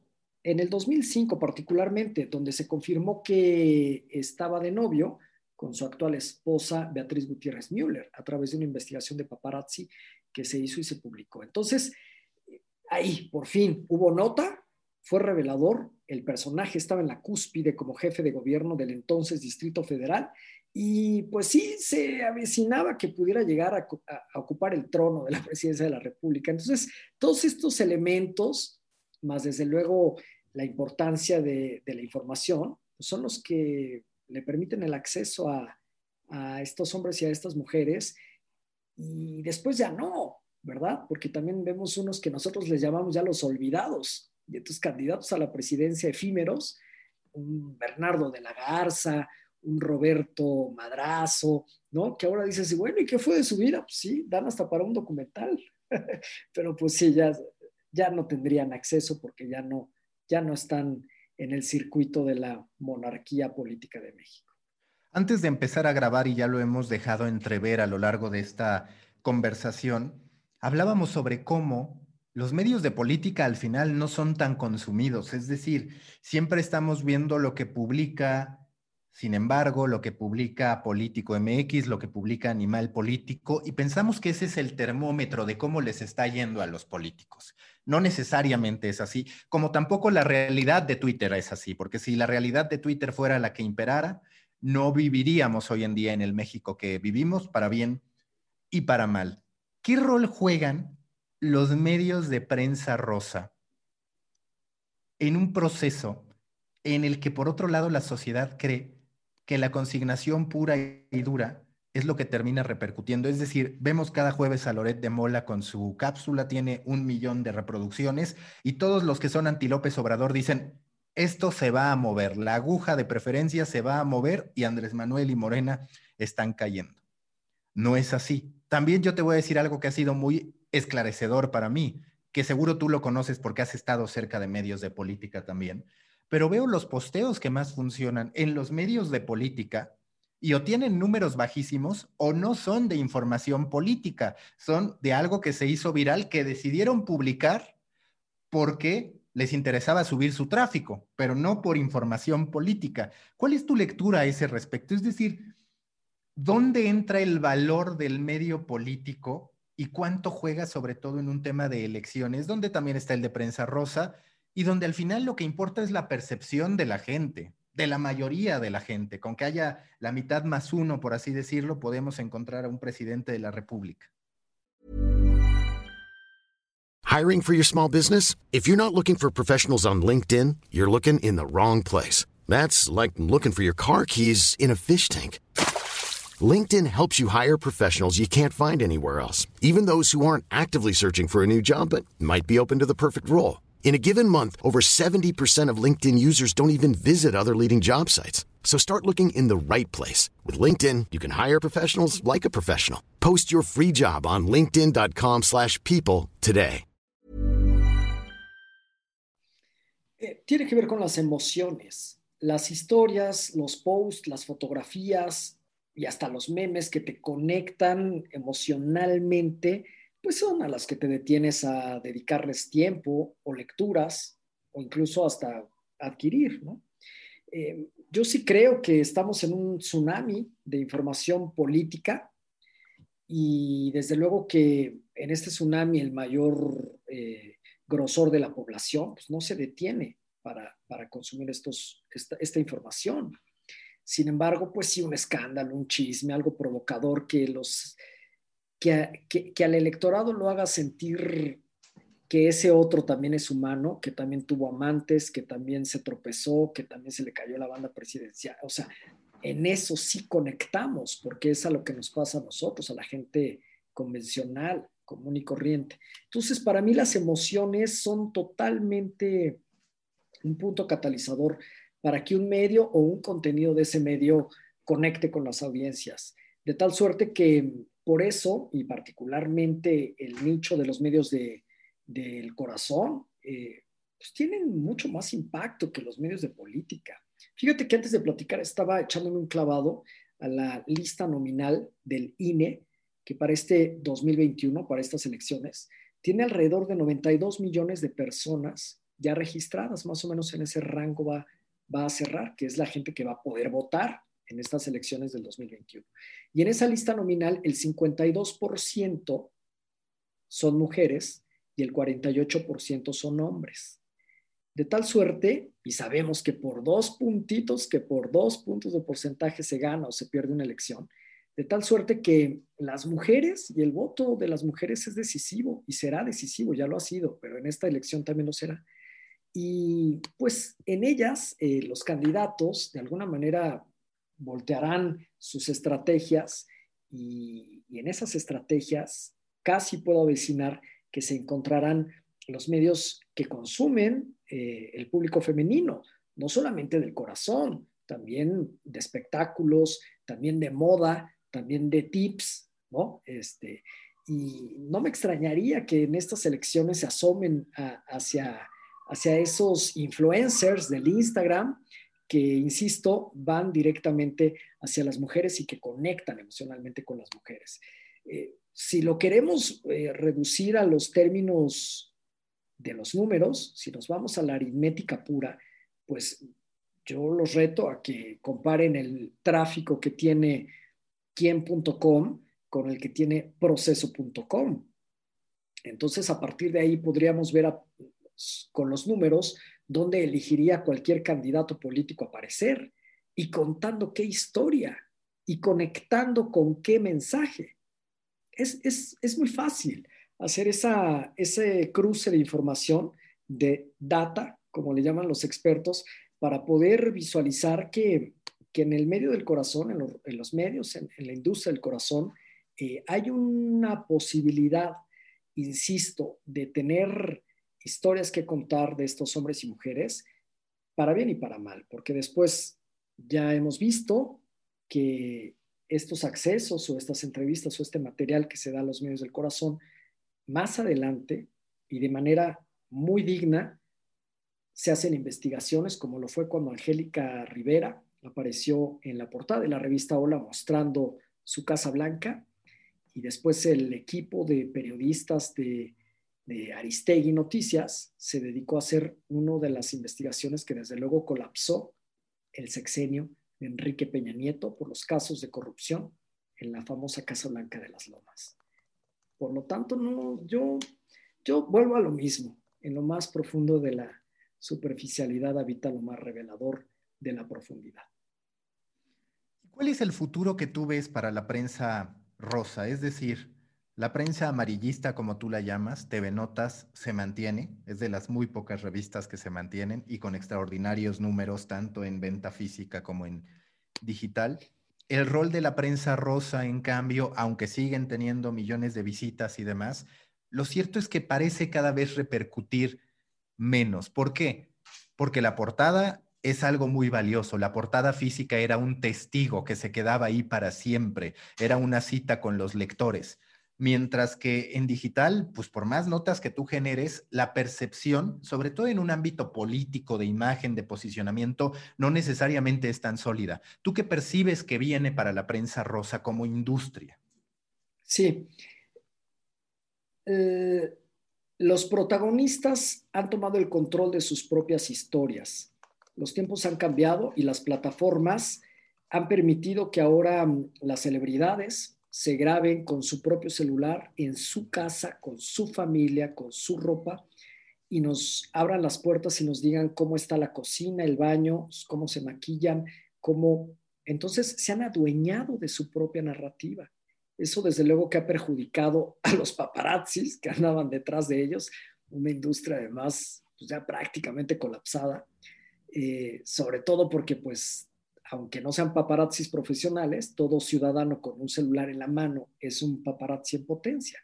en el 2005 particularmente, donde se confirmó que estaba de novio con su actual esposa Beatriz Gutiérrez Müller a través de una investigación de paparazzi que se hizo y se publicó. Entonces, ahí, por fin, hubo nota, fue revelador, el personaje estaba en la cúspide como jefe de gobierno del entonces Distrito Federal Y pues sí, se avecinaba que pudiera llegar a, ocupar el trono de la [LAUGHS] presidencia de la República. Entonces, todos estos elementos, más desde luego la importancia de, la información, pues son los que le permiten el acceso a, estos hombres y a estas mujeres. Y después ya no, ¿verdad? Porque también vemos unos que nosotros les llamamos ya los olvidados, de estos candidatos a la presidencia efímeros, un Bernardo de la Garza, un Roberto Madrazo, ¿no? Que ahora dices, bueno, ¿y qué fue de su vida? Pues sí, dan hasta para un documental, [LAUGHS] pero pues sí, ya, ya no tendrían acceso porque ya no, ya no están en el circuito de la monarquía política de México. Antes de empezar a grabar, y ya lo hemos dejado entrever a lo largo de esta conversación, hablábamos sobre cómo los medios de política al final no son tan consumidos, es decir, siempre estamos viendo lo que publica, sin embargo, lo que publica Político MX, lo que publica Animal Político, y pensamos que ese es el termómetro de cómo les está yendo a los políticos. No necesariamente es así, como tampoco la realidad de Twitter es así, porque si la realidad de Twitter fuera la que imperara, no viviríamos hoy en día en el México que vivimos, para bien y para mal. ¿Qué rol juegan los medios de prensa rosa en un proceso en el que por otro lado la sociedad cree que la consignación pura y dura es lo que termina repercutiendo. Es decir, vemos cada jueves a Loret de Mola con su cápsula, tiene un millón de reproducciones y todos los que son anti López Obrador dicen, esto se va a mover, la aguja de preferencia se va a mover y Andrés Manuel y Morena están cayendo. No es así. También yo te voy a decir algo que ha sido muy esclarecedor para mí, que seguro tú lo conoces porque has estado cerca de medios de política también, pero veo los posteos que más funcionan en los medios de política y o tienen números bajísimos o no son de información política, son de algo que se hizo viral que decidieron publicar porque les interesaba subir su tráfico, pero no por información política. ¿Cuál es tu lectura a ese respecto? Es decir, ¿dónde entra el valor del medio político y cuánto juega sobre todo en un tema de elecciones, donde también está el de prensa rosa y donde al final lo que importa es la percepción de la gente, de la mayoría de la gente. Con que haya la mitad más uno, por así decirlo, podemos encontrar a un presidente de la República. Hiring for your small business? If you're not looking for professionals on LinkedIn, you're looking in the wrong place. That's like looking for your car keys in a fish tank. LinkedIn helps you hire professionals you can't find anywhere else, even those who aren't actively searching for a new job but might be open to the perfect role. In a given month, over 70% of LinkedIn users don't even visit other leading job sites. So start looking in the right place. With LinkedIn, you can hire professionals like a professional. Post your free job on linkedin.com slash people today. Eh, tiene que ver con las emociones. Las historias, los posts, las fotografías, y hasta los memes que te conectan emocionalmente, pues son a las que te detienes a dedicarles tiempo o lecturas o incluso hasta adquirir, ¿no? Eh, yo sí creo que estamos en un tsunami de información política y desde luego que en este tsunami el mayor eh, grosor de la población pues no se detiene para, para consumir estos, esta, esta información. Sin embargo, pues sí, un escándalo, un chisme, algo provocador que, los, que, al electorado lo haga sentir que ese otro también es humano, que también tuvo amantes, que también se tropezó, que también se le cayó la banda presidencial. O sea, en eso sí conectamos, porque es a lo que nos pasa a nosotros, a la gente convencional, común y corriente. Entonces, para mí las emociones son totalmente un punto catalizador para que un medio o un contenido de ese medio conecte con las audiencias. De tal suerte que por eso, y particularmente el nicho de los medios de, del corazón, eh, pues tienen mucho más impacto que los medios de política. Fíjate que antes de platicar estaba echándome un clavado a la lista nominal del INE, que para este 2021, para estas elecciones, tiene alrededor de 92 millones de personas ya registradas, más o menos en ese rango va va a cerrar, que es la gente que va a poder votar en estas elecciones del 2021. Y en esa lista nominal, el 52% son mujeres y el 48% son hombres. De tal suerte, y sabemos que por dos puntitos, que por dos puntos de porcentaje se gana o se pierde una elección, de tal suerte que las mujeres y el voto de las mujeres es decisivo y será decisivo, ya lo ha sido, pero en esta elección también lo será. Y pues en ellas eh, los candidatos de alguna manera voltearán sus estrategias y, en esas estrategias casi puedo avecinar que se encontrarán los medios que consumen eh, el público femenino, no solamente del corazón, también de espectáculos, también de moda, también de tips, ¿no? Este, y no me extrañaría que en estas elecciones se asomen hacia, hacia esos influencers del Instagram que, insisto, van directamente hacia las mujeres y que conectan emocionalmente con las mujeres. Eh, si lo queremos eh, reducir a los términos de los números, si nos vamos a la aritmética pura, pues yo los reto a que comparen el tráfico que tiene quién.com con el que tiene proceso.com. Entonces, a partir de ahí podríamos ver con los números dónde elegiría cualquier candidato político aparecer y contando qué historia y conectando con qué mensaje. Es, es muy fácil hacer esa, ese cruce de información, de data, como le llaman los expertos, para poder visualizar que, en el medio del corazón, en, los medios, en, la industria del corazón, eh, hay una posibilidad, insisto, de tener historias que contar de estos hombres y mujeres, para bien y para mal, porque después ya hemos visto que estos accesos o estas entrevistas o este material que se da a los medios del corazón más adelante y de manera muy digna se hacen investigaciones, como lo fue cuando Angélica Rivera apareció en la portada de la revista Hola mostrando su Casa Blanca y después el equipo de periodistas de, de Aristegui Noticias se dedicó a hacer una de las investigaciones que desde luego colapsó el sexenio de Enrique Peña Nieto por los casos de corrupción en la famosa Casa Blanca de las Lomas. Por lo tanto, no, yo, yo vuelvo a lo mismo. En lo más profundo de la superficialidad habita lo más revelador de la profundidad. ¿Cuál es el futuro que tú ves para la prensa rosa? Es decir, la prensa amarillista, como tú la llamas, TV Notas, se mantiene, es de las muy pocas revistas que se mantienen y con extraordinarios números tanto en venta física como en digital. El rol de la prensa rosa, en cambio, aunque siguen teniendo millones de visitas y demás, lo cierto es que parece cada vez repercutir menos. ¿Por qué? Porque la portada es algo muy valioso. La portada física era un testigo que se quedaba ahí para siempre, era una cita con los lectores. Mientras que en digital, pues por más notas que tú generes, la percepción, sobre todo en un ámbito político, de imagen, de posicionamiento, no necesariamente es tan sólida. ¿Tú qué percibes que viene para la prensa rosa como industria? Sí. Eh, los protagonistas han tomado el control de sus propias historias. Los tiempos han cambiado y las plataformas han permitido que ahora mm, las celebridades, se graben con su propio celular en su casa, con su familia, con su ropa y nos abran las puertas y nos digan cómo está la cocina, el baño, cómo se maquillan, cómo... Entonces se han adueñado de su propia narrativa. Eso desde luego que ha perjudicado [LAUGHS] a los paparazzis que andaban detrás de ellos, una industria además pues, ya prácticamente colapsada, eh, sobre todo porque pues aunque no sean paparazzis profesionales, todo ciudadano con un celular en la mano es un paparazzi en potencia.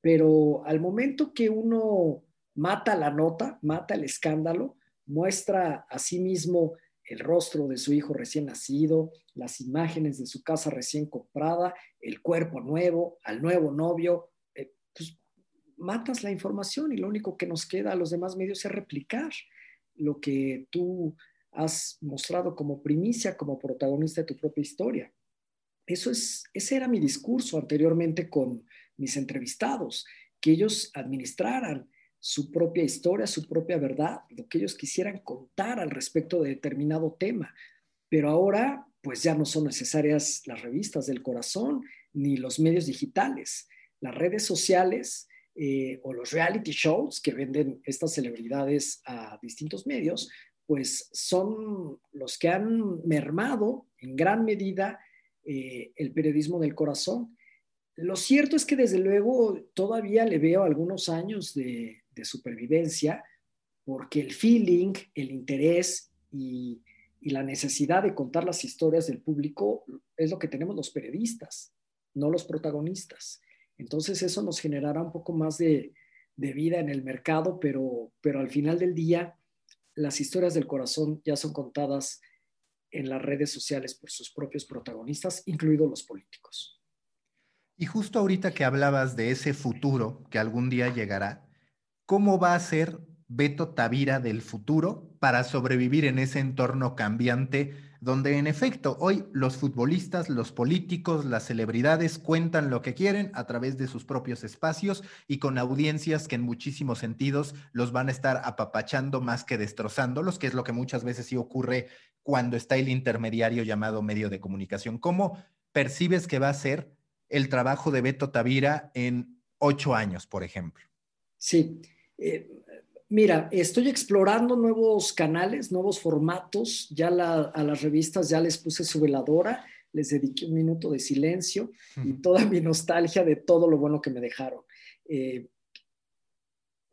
Pero al momento que uno mata la nota, mata el escándalo, muestra a sí mismo el rostro de su hijo recién nacido, las imágenes de su casa recién comprada, el cuerpo nuevo, al nuevo novio, eh, pues matas la información y lo único que nos queda a los demás medios es replicar lo que tú has mostrado como primicia, como protagonista de tu propia historia. Eso es, ese era mi discurso anteriormente con mis entrevistados, que ellos administraran su propia historia, su propia verdad, lo que ellos quisieran contar al respecto de determinado tema. Pero ahora, pues ya no son necesarias las revistas del corazón ni los medios digitales. Las redes sociales eh, o los reality shows que venden estas celebridades a distintos medios, pues son los que han mermado en gran medida eh, el periodismo del corazón. Lo cierto es que desde luego todavía le veo algunos años de, supervivencia porque el feeling, el interés y, la necesidad de contar las historias del público es lo que tenemos los periodistas, no los protagonistas. Entonces eso nos generará un poco más de, vida en el mercado, pero, pero al final del día las historias del corazón ya son contadas en las redes sociales por sus propios protagonistas, incluidos los políticos. Y justo ahorita que hablabas de ese futuro que algún día llegará, ¿cómo va a ser Beto Tavira del futuro para sobrevivir en ese entorno cambiante donde en efecto hoy los futbolistas, los políticos, las celebridades cuentan lo que quieren a través de sus propios espacios y con audiencias que en muchísimos sentidos los van a estar apapachando más que destrozándolos, que es lo que muchas veces sí ocurre cuando está el intermediario llamado medio de comunicación. ¿Cómo percibes que va a ser el trabajo de Beto Tavira en ocho años, por ejemplo? Sí. Eh, Mira, estoy explorando nuevos canales, nuevos formatos. Ya a las revistas ya les puse su veladora, les dediqué un minuto de silencio y toda mi nostalgia de todo lo bueno que me dejaron. Eh,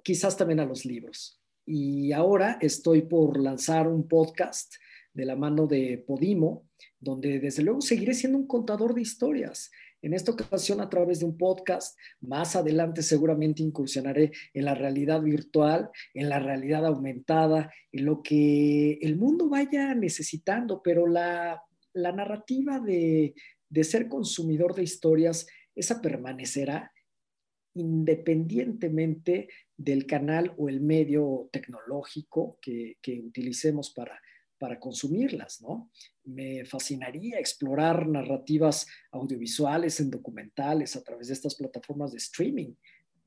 quizás también a los libros. Y ahora estoy por lanzar un podcast de la mano de Podimo, donde desde luego seguiré siendo un contador de historias. En esta ocasión a través de un podcast, más adelante seguramente incursionaré en la realidad virtual, en la realidad aumentada, en lo que el mundo vaya necesitando, pero la, narrativa de, ser consumidor de historias, esa permanecerá independientemente del canal o el medio tecnológico que, que utilicemos para, para consumirlas, ¿no? Me fascinaría explorar narrativas audiovisuales en documentales a través de estas plataformas de streaming.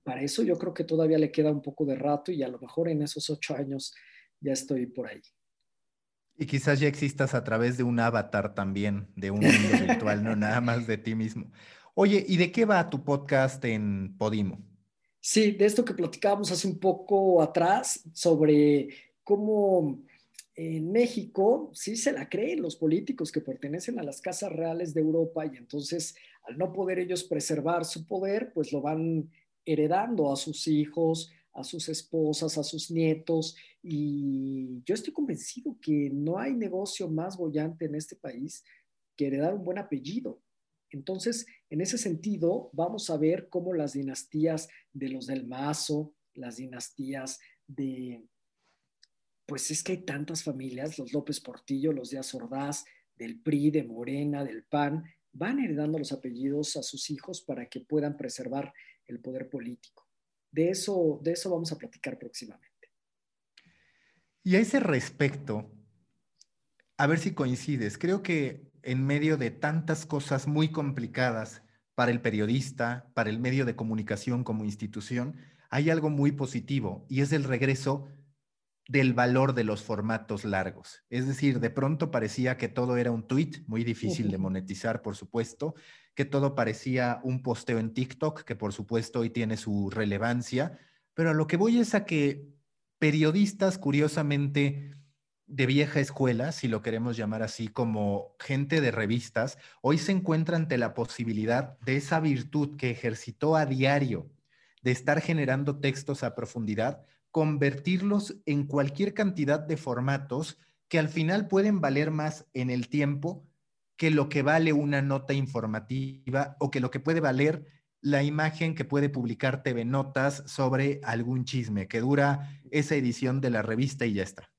Para eso yo creo que todavía le queda un poco de rato y a lo mejor en esos ocho años ya estoy por ahí. Y quizás ya existas a través de un avatar también, de un mundo [LAUGHS] virtual, no nada más de ti mismo. Oye, ¿y de qué va tu podcast en Podimo? Sí, de esto que platicábamos hace un poco atrás sobre cómo en México sí se la creen los políticos que pertenecen a las casas reales de Europa y entonces al no poder ellos preservar su poder, pues lo van heredando a sus hijos, a sus esposas, a sus nietos y yo estoy convencido que no hay negocio más bollante en este país que heredar un buen apellido. Entonces, en ese sentido, vamos a ver cómo las dinastías de los del Mazo, las dinastías de pues es que hay tantas familias, los López Portillo, los Díaz Ordaz, del PRI, de Morena, del PAN, van heredando los apellidos a sus hijos para que puedan preservar el poder político. De eso, de eso vamos a platicar próximamente. Y a ese respecto, a ver si coincides, creo que en medio de tantas cosas muy complicadas para el periodista, para el medio de comunicación como institución, hay algo muy positivo y es el regreso del valor de los formatos largos. Es decir, de pronto parecía que todo era un tweet, muy difícil de monetizar, por supuesto, que todo parecía un posteo en TikTok, que por supuesto hoy tiene su relevancia, pero a lo que voy es a que periodistas, curiosamente, de vieja escuela, si lo queremos llamar así, como gente de revistas, hoy se encuentran ante la posibilidad de esa virtud que ejercitó a diario de estar generando textos a profundidad, convertirlos en cualquier cantidad de formatos que al final pueden valer más en el tiempo que lo que vale una nota informativa o que lo que puede valer la imagen que puede publicar TV Notas sobre algún chisme, que dura esa edición de la revista y ya está.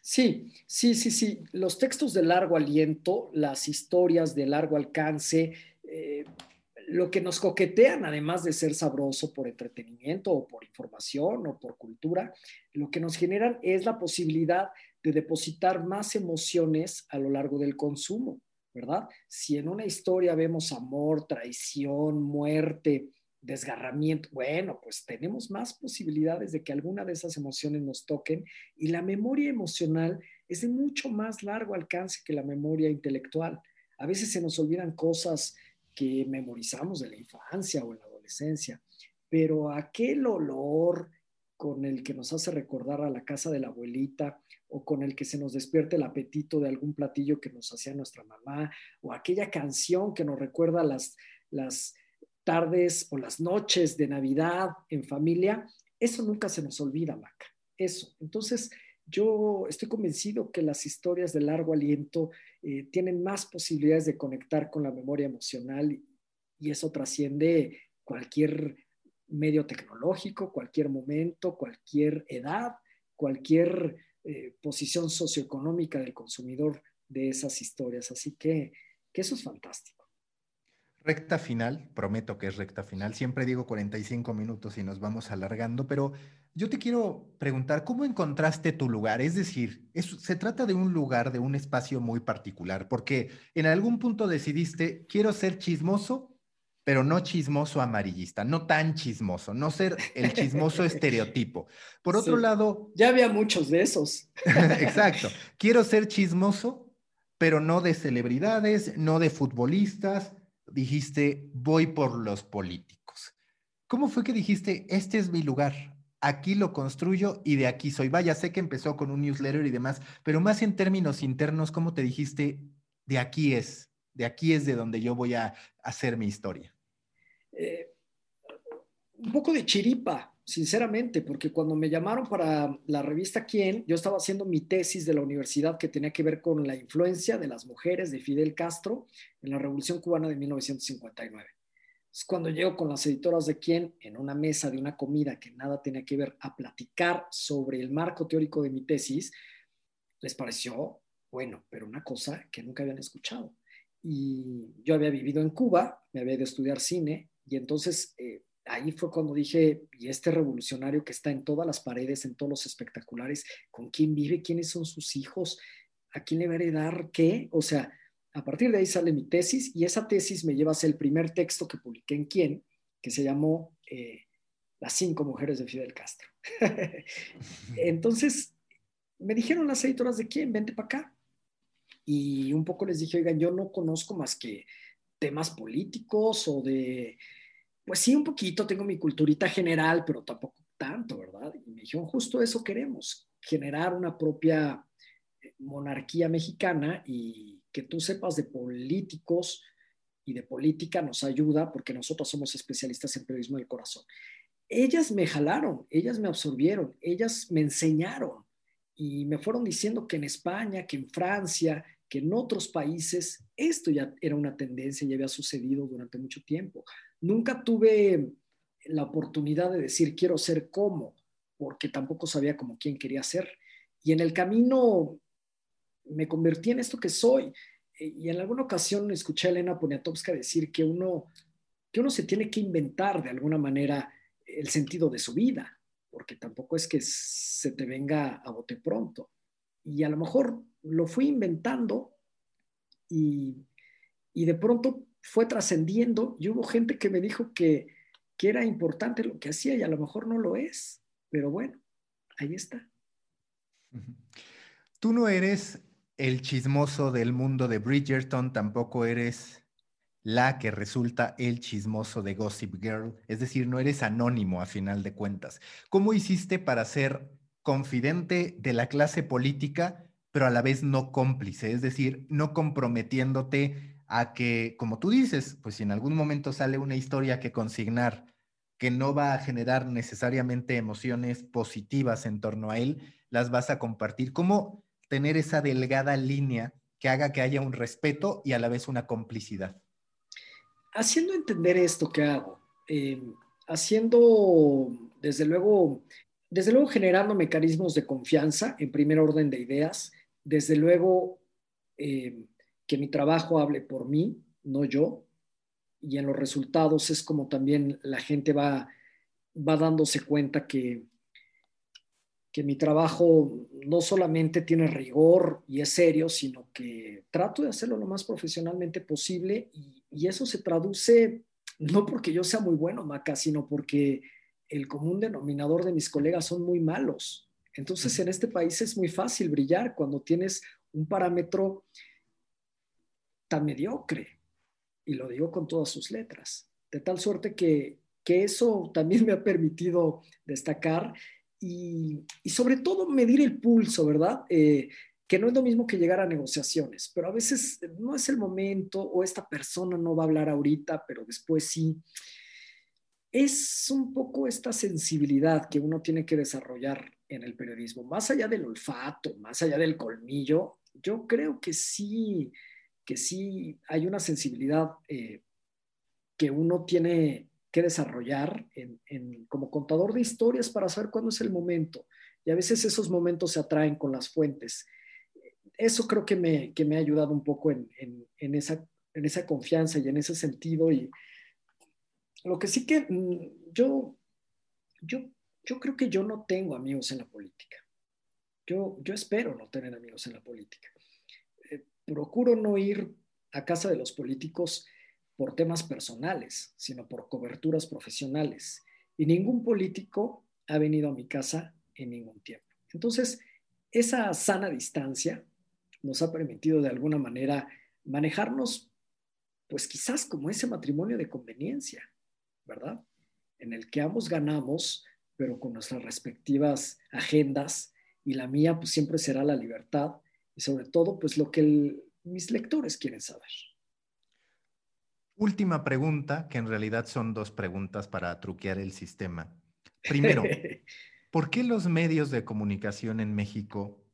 Sí, sí, sí, sí. Los textos de largo aliento, las historias de largo alcance, eh, lo que nos coquetean, además de ser sabroso por entretenimiento o por información o por cultura, lo que nos generan es la posibilidad de depositar más emociones a lo largo del consumo, ¿verdad? Si en una historia vemos amor, traición, muerte, desgarramiento, bueno, pues tenemos más posibilidades de que alguna de esas emociones nos toquen y la memoria emocional es de mucho más largo alcance que la memoria intelectual. A veces se nos olvidan cosas que memorizamos de la infancia o en la adolescencia. pero aquel olor con el que nos hace recordar a la casa de la abuelita o con el que se nos despierte el apetito de algún platillo que nos hacía nuestra mamá o aquella canción que nos recuerda las, las tardes o las noches de Navidad en familia, eso nunca se nos olvida, Maca. Eso. Entonces, yo estoy convencido que las historias de largo aliento eh, tienen más posibilidades de conectar con la memoria emocional y eso trasciende cualquier medio tecnológico, cualquier momento, cualquier edad, cualquier eh, posición socioeconómica del consumidor de esas historias. Así que, que eso es fantástico. Recta final, prometo que es recta final. Siempre digo 45 minutos y nos vamos alargando, pero yo te quiero preguntar, ¿cómo encontraste tu lugar? Es decir, se trata de un lugar, de un espacio muy particular, porque en algún punto decidiste, quiero ser chismoso, pero no chismoso amarillista, no tan chismoso, no ser el chismoso estereotipo. Por otro lado... Ya había muchos de esos. [LAUGHS] exacto. Quiero ser chismoso, pero no de celebridades, no de futbolistas. Dijiste, voy por los políticos. ¿Cómo fue que dijiste, este es mi lugar? Aquí lo construyo y de aquí soy. Vaya, sé que empezó con un newsletter y demás, pero más en términos internos, ¿cómo te dijiste? De aquí es, de aquí es de donde yo voy a hacer mi historia. Eh, un poco de chiripa, sinceramente, porque cuando me llamaron para la revista Quién, yo estaba haciendo mi tesis de la universidad que tenía que ver con la influencia de las mujeres de Fidel Castro en la Revolución Cubana de 1959 cuando llego con las editoras de quién en una mesa de una comida que nada tenía que ver a platicar sobre el marco teórico de mi tesis, les pareció bueno, pero una cosa que nunca habían escuchado. Y yo había vivido en Cuba, me había ido a estudiar cine, y entonces eh, ahí fue cuando dije, y este revolucionario que está en todas las paredes, en todos los espectaculares, ¿con quién vive? ¿Quiénes son sus hijos? ¿A quién le va a heredar qué? O sea, a partir de ahí sale mi tesis y esa tesis me lleva a ser el primer texto que publiqué en Quién, que se llamó eh, Las cinco mujeres de Fidel Castro. [LAUGHS] Entonces, me dijeron las editoras de Quién, vente para acá. Y un poco les dije, oigan, yo no conozco más que temas políticos o de, pues sí, un poquito, tengo mi culturita general, pero tampoco tanto, ¿verdad? Y me dijeron, justo eso queremos, generar una propia eh, monarquía mexicana y que tú sepas de políticos y de política nos ayuda porque nosotros somos especialistas en periodismo del corazón. Ellas me jalaron, ellas me absorbieron, ellas me enseñaron y me fueron diciendo que en España, que en Francia, que en otros países esto ya era una tendencia y había sucedido durante mucho tiempo. Nunca tuve la oportunidad de decir quiero ser como, porque tampoco sabía como quién quería ser. Y en el camino me convertí en esto que soy. E, y en alguna ocasión escuché a Elena Poniatowska decir que uno, que uno se tiene que inventar de alguna manera el sentido de su vida, porque tampoco es que se te venga a bote pronto. Y a lo mejor lo fui inventando y, y de pronto fue trascendiendo y hubo gente que me dijo que, que era importante lo que hacía y a lo mejor no lo es, pero bueno, ahí está. Tú no eres el chismoso del mundo de Bridgerton, tampoco eres la que resulta el chismoso de Gossip Girl, es decir, no eres anónimo a final de cuentas. ¿Cómo hiciste para ser confidente de la clase política, pero a la vez no cómplice, es decir, no comprometiéndote a que, como tú dices, pues si en algún momento sale una historia que consignar que no va a generar necesariamente emociones positivas en torno a él, las vas a compartir. ¿Cómo tener esa delgada línea que haga que haya un respeto y a la vez una complicidad. Haciendo entender esto que hago, em, haciendo, desde luego, desde luego generando mecanismos de confianza en primer orden de ideas, desde luego em, que mi trabajo hable por mí, no yo, y en los resultados es como también la gente va, va dándose cuenta que, que mi trabajo no solamente tiene rigor y es serio, sino que trato de hacerlo lo más profesionalmente posible y, eso se traduce no porque yo sea muy bueno, Maca, sino porque el común denominador de mis colegas son muy malos. Entonces, en este país es muy fácil brillar cuando tienes un parámetro tan mediocre, y lo digo con todas sus letras, de tal suerte que, que eso también me ha permitido destacar y, sobre todo medir el pulso, ¿verdad? Eh, que no es lo mismo que llegar a negociaciones, pero a veces no es el momento o esta persona no va a hablar ahorita, pero después sí. Es un poco esta sensibilidad que uno tiene que desarrollar en el periodismo, más allá del olfato, más allá del colmillo, yo creo que sí, que sí hay una sensibilidad eh, que uno tiene que desarrollar como contador de historias para saber cuándo es el momento. Y a veces esos momentos se atraen con las fuentes. Eso creo que me, que me ha ayudado un poco en, en, esa, en esa confianza y en ese sentido. Y lo que sí que mm, yo, yo, yo creo que yo no tengo amigos en la política. Yo, yo espero no tener amigos en la política. Eh, procuro no ir a casa de los políticos por temas personales, sino por coberturas profesionales. Y ningún político ha venido a mi casa en ningún tiempo. Entonces, esa sana distancia nos ha permitido de alguna manera manejarnos, pues quizás como ese matrimonio de conveniencia, ¿verdad? En el que ambos ganamos, pero con nuestras respectivas agendas, y la mía pues siempre será la libertad y sobre todo pues lo que mis lectores quieren saber. Última pregunta, que en realidad son dos preguntas para truquear el sistema. Primero, [LAUGHS] ¿por qué los medios de comunicación en México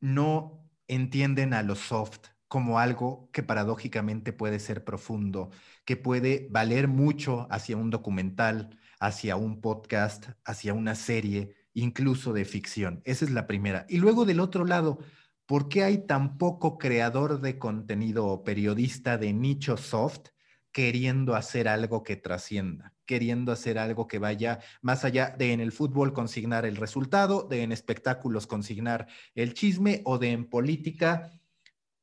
no entienden a lo soft como algo que paradójicamente puede ser profundo, que puede valer mucho hacia un documental, hacia un podcast, hacia una serie, incluso de ficción? Esa es la primera. Y luego del otro lado, ¿por qué hay tan poco creador de contenido o periodista de nicho soft queriendo hacer algo que trascienda, queriendo hacer algo que vaya más allá de en el fútbol consignar el resultado, de en espectáculos consignar el chisme o de en política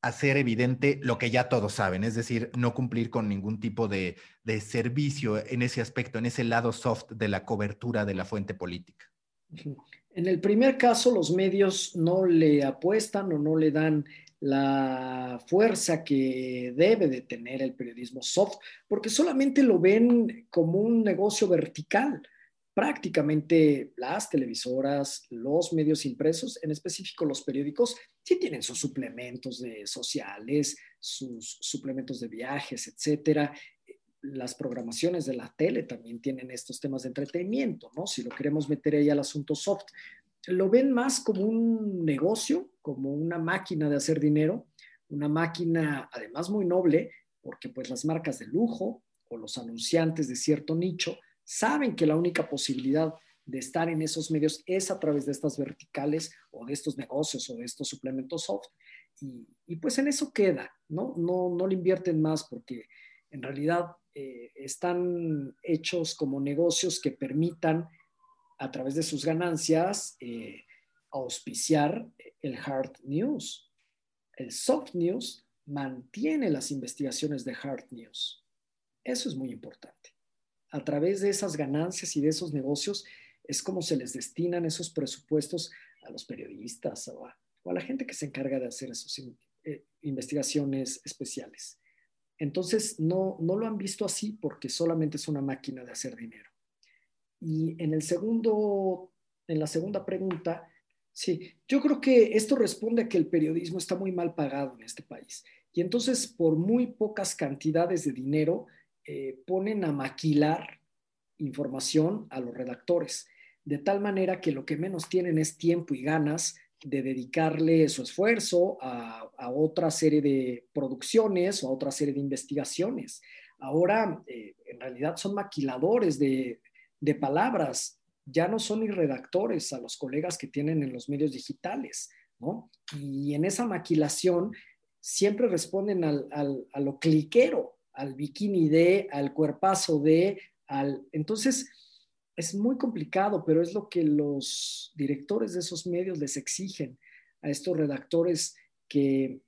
hacer evidente lo que ya todos saben, es decir, no cumplir con ningún tipo de, servicio en ese aspecto, en ese lado soft de la cobertura de la fuente política. En el primer caso, los medios no le apuestan o no le dan la fuerza que debe de tener el periodismo soft, porque solamente lo ven como un negocio vertical. Prácticamente las televisoras, los medios impresos, en específico los periódicos, sí tienen sus suplementos de sociales, sus suplementos de viajes, etcétera. Las programaciones de la tele también tienen estos temas de entretenimiento, ¿no? Si lo queremos meter ahí al asunto soft, lo ven más como un negocio, como una máquina de hacer dinero, una máquina además muy noble, porque pues las marcas de lujo o los anunciantes de cierto nicho saben que la única posibilidad de estar en esos medios es a través de estas verticales o de estos negocios o de estos suplementos soft. Y, pues en eso queda, ¿no? ¿no? No le invierten más porque en realidad eh, están hechos como negocios que permitan a través de sus ganancias eh, auspiciar el hard news. El soft news mantiene las investigaciones de hard news. Eso es muy importante. A través de esas ganancias y de esos negocios es como se les destinan esos presupuestos a los periodistas o a, la gente que se encarga de hacer esas eh, investigaciones especiales. Entonces, no, no lo han visto así porque solamente es una máquina de hacer dinero. Y en el segundo, en la segunda pregunta, sí, yo creo que esto responde a que el periodismo está muy mal pagado en este país. Y entonces, por muy pocas cantidades de dinero, eh, ponen a maquilar información a los redactores, de tal manera que lo que menos tienen es tiempo y ganas de dedicarle su esfuerzo a, otra serie de producciones o a otra serie de investigaciones. Ahora, eh, en realidad, son maquiladores de, de palabras, ya no son ni redactores a los colegas que tienen en los medios digitales, ¿no? Y en esa maquilación siempre responden al, a lo cliquero, al bikini de, al cuerpazo de, al... Entonces, es muy complicado, pero es lo que los directores de esos medios les exigen a estos redactores que,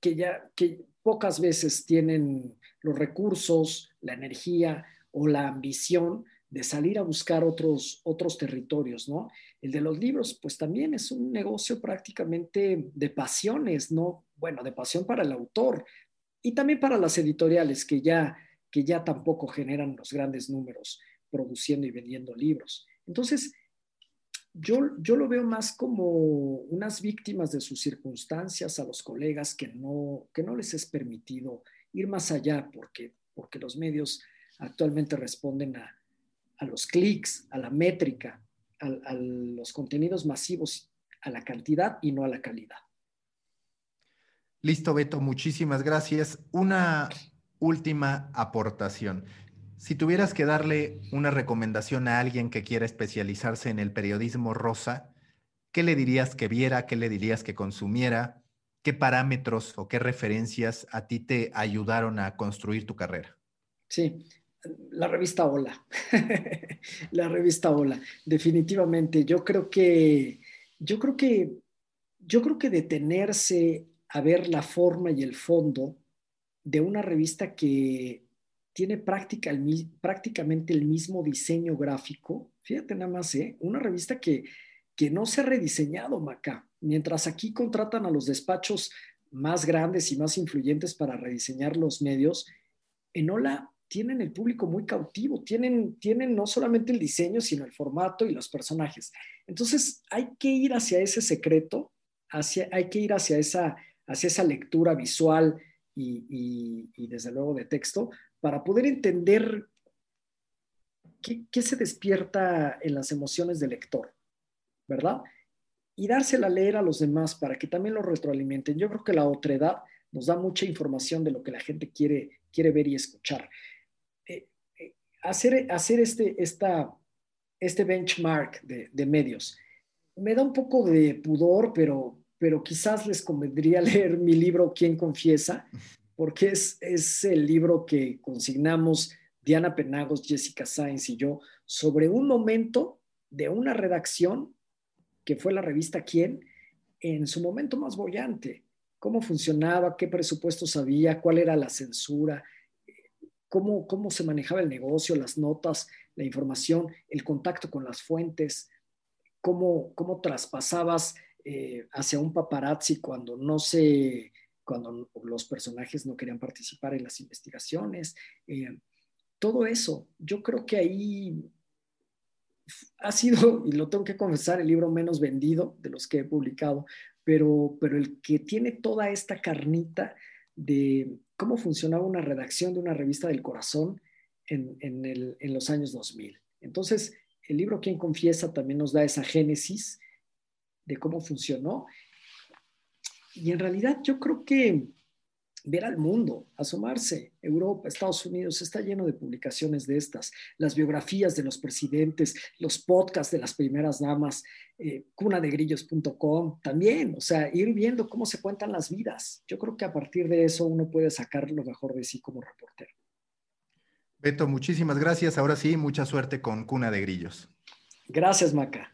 que ya, que pocas veces tienen los recursos, la energía o la ambición de salir a buscar otros, otros territorios, ¿no? El de los libros, pues también es un negocio prácticamente de pasiones, ¿no? Bueno, de pasión para el autor y también para las editoriales que ya, que ya tampoco generan los grandes números produciendo y vendiendo libros. Entonces, yo, yo lo veo más como unas víctimas de sus circunstancias a los colegas que no, que no les es permitido ir más allá porque, porque los medios actualmente responden a, a los clics, a la métrica, a, a los contenidos masivos, a la cantidad y no a la calidad. Listo, Beto, muchísimas gracias. Una última aportación. Si tuvieras que darle una recomendación a alguien que quiera especializarse en el periodismo rosa, ¿qué le dirías que viera? ¿Qué le dirías que consumiera? ¿Qué parámetros o qué referencias a ti te ayudaron a construir tu carrera? Sí, la revista Hola. [LAUGHS] la revista Hola. Definitivamente. Yo creo que, yo creo que, yo creo que detenerse a ver la forma y el fondo de una revista que tiene prácticamente el mismo diseño gráfico. Fíjate nada más, ¿eh? una revista que, que no se ha rediseñado, Maca. Mientras aquí contratan a los despachos más grandes y más influyentes para rediseñar los medios, en Ola tienen el público muy cautivo, tienen, tienen no solamente el diseño, sino el formato y los personajes. Entonces hay que ir hacia ese secreto, hacia, hay que ir hacia esa, hacia esa lectura visual y, y desde luego de texto para poder entender qué, se despierta en las emociones del lector, ¿verdad? Y dársela a leer a los demás para que también lo retroalimenten. Yo creo que la otredad nos da mucha información de lo que la gente quiere, quiere ver y escuchar. Hacer hacer este, esta, este benchmark de, de, medios. Me da un poco de pudor, pero, pero quizás les convendría [LAUGHS] leer mi libro ¿Quién confiesa? porque es, es el libro que consignamos Diana Penagos, Jessica Sainz y yo sobre un momento de una redacción que fue la revista Quién en su momento más bollante. Cómo funcionaba, qué presupuestos había, cuál era la censura, cómo, cómo se manejaba el negocio, las notas, la información, el contacto con las fuentes, cómo, cómo traspasabas eh, hacia un paparazzi cuando no se cuando los personajes no querían participar en las investigaciones. Eh, todo eso, yo creo que ahí ha sido, y lo tengo que confesar, el libro menos vendido de los que he publicado, pero, pero el que tiene toda esta carnita de cómo funcionaba una redacción de una revista del corazón en, en, los años 2000. Entonces, el libro Quien Confiesa también nos da esa génesis de cómo funcionó y en realidad yo creo que ver al mundo, asomarse, Europa, Estados Unidos, está lleno de publicaciones de estas, las biografías de los presidentes, los podcasts de las primeras damas, eh, cunadegrillos.com, también, o sea, ir viendo cómo se cuentan las vidas. Yo creo que a partir de eso uno puede sacar lo mejor de sí como reportero. Beto, muchísimas gracias. Ahora sí, mucha suerte con Cuna de Grillos. Gracias, Maca.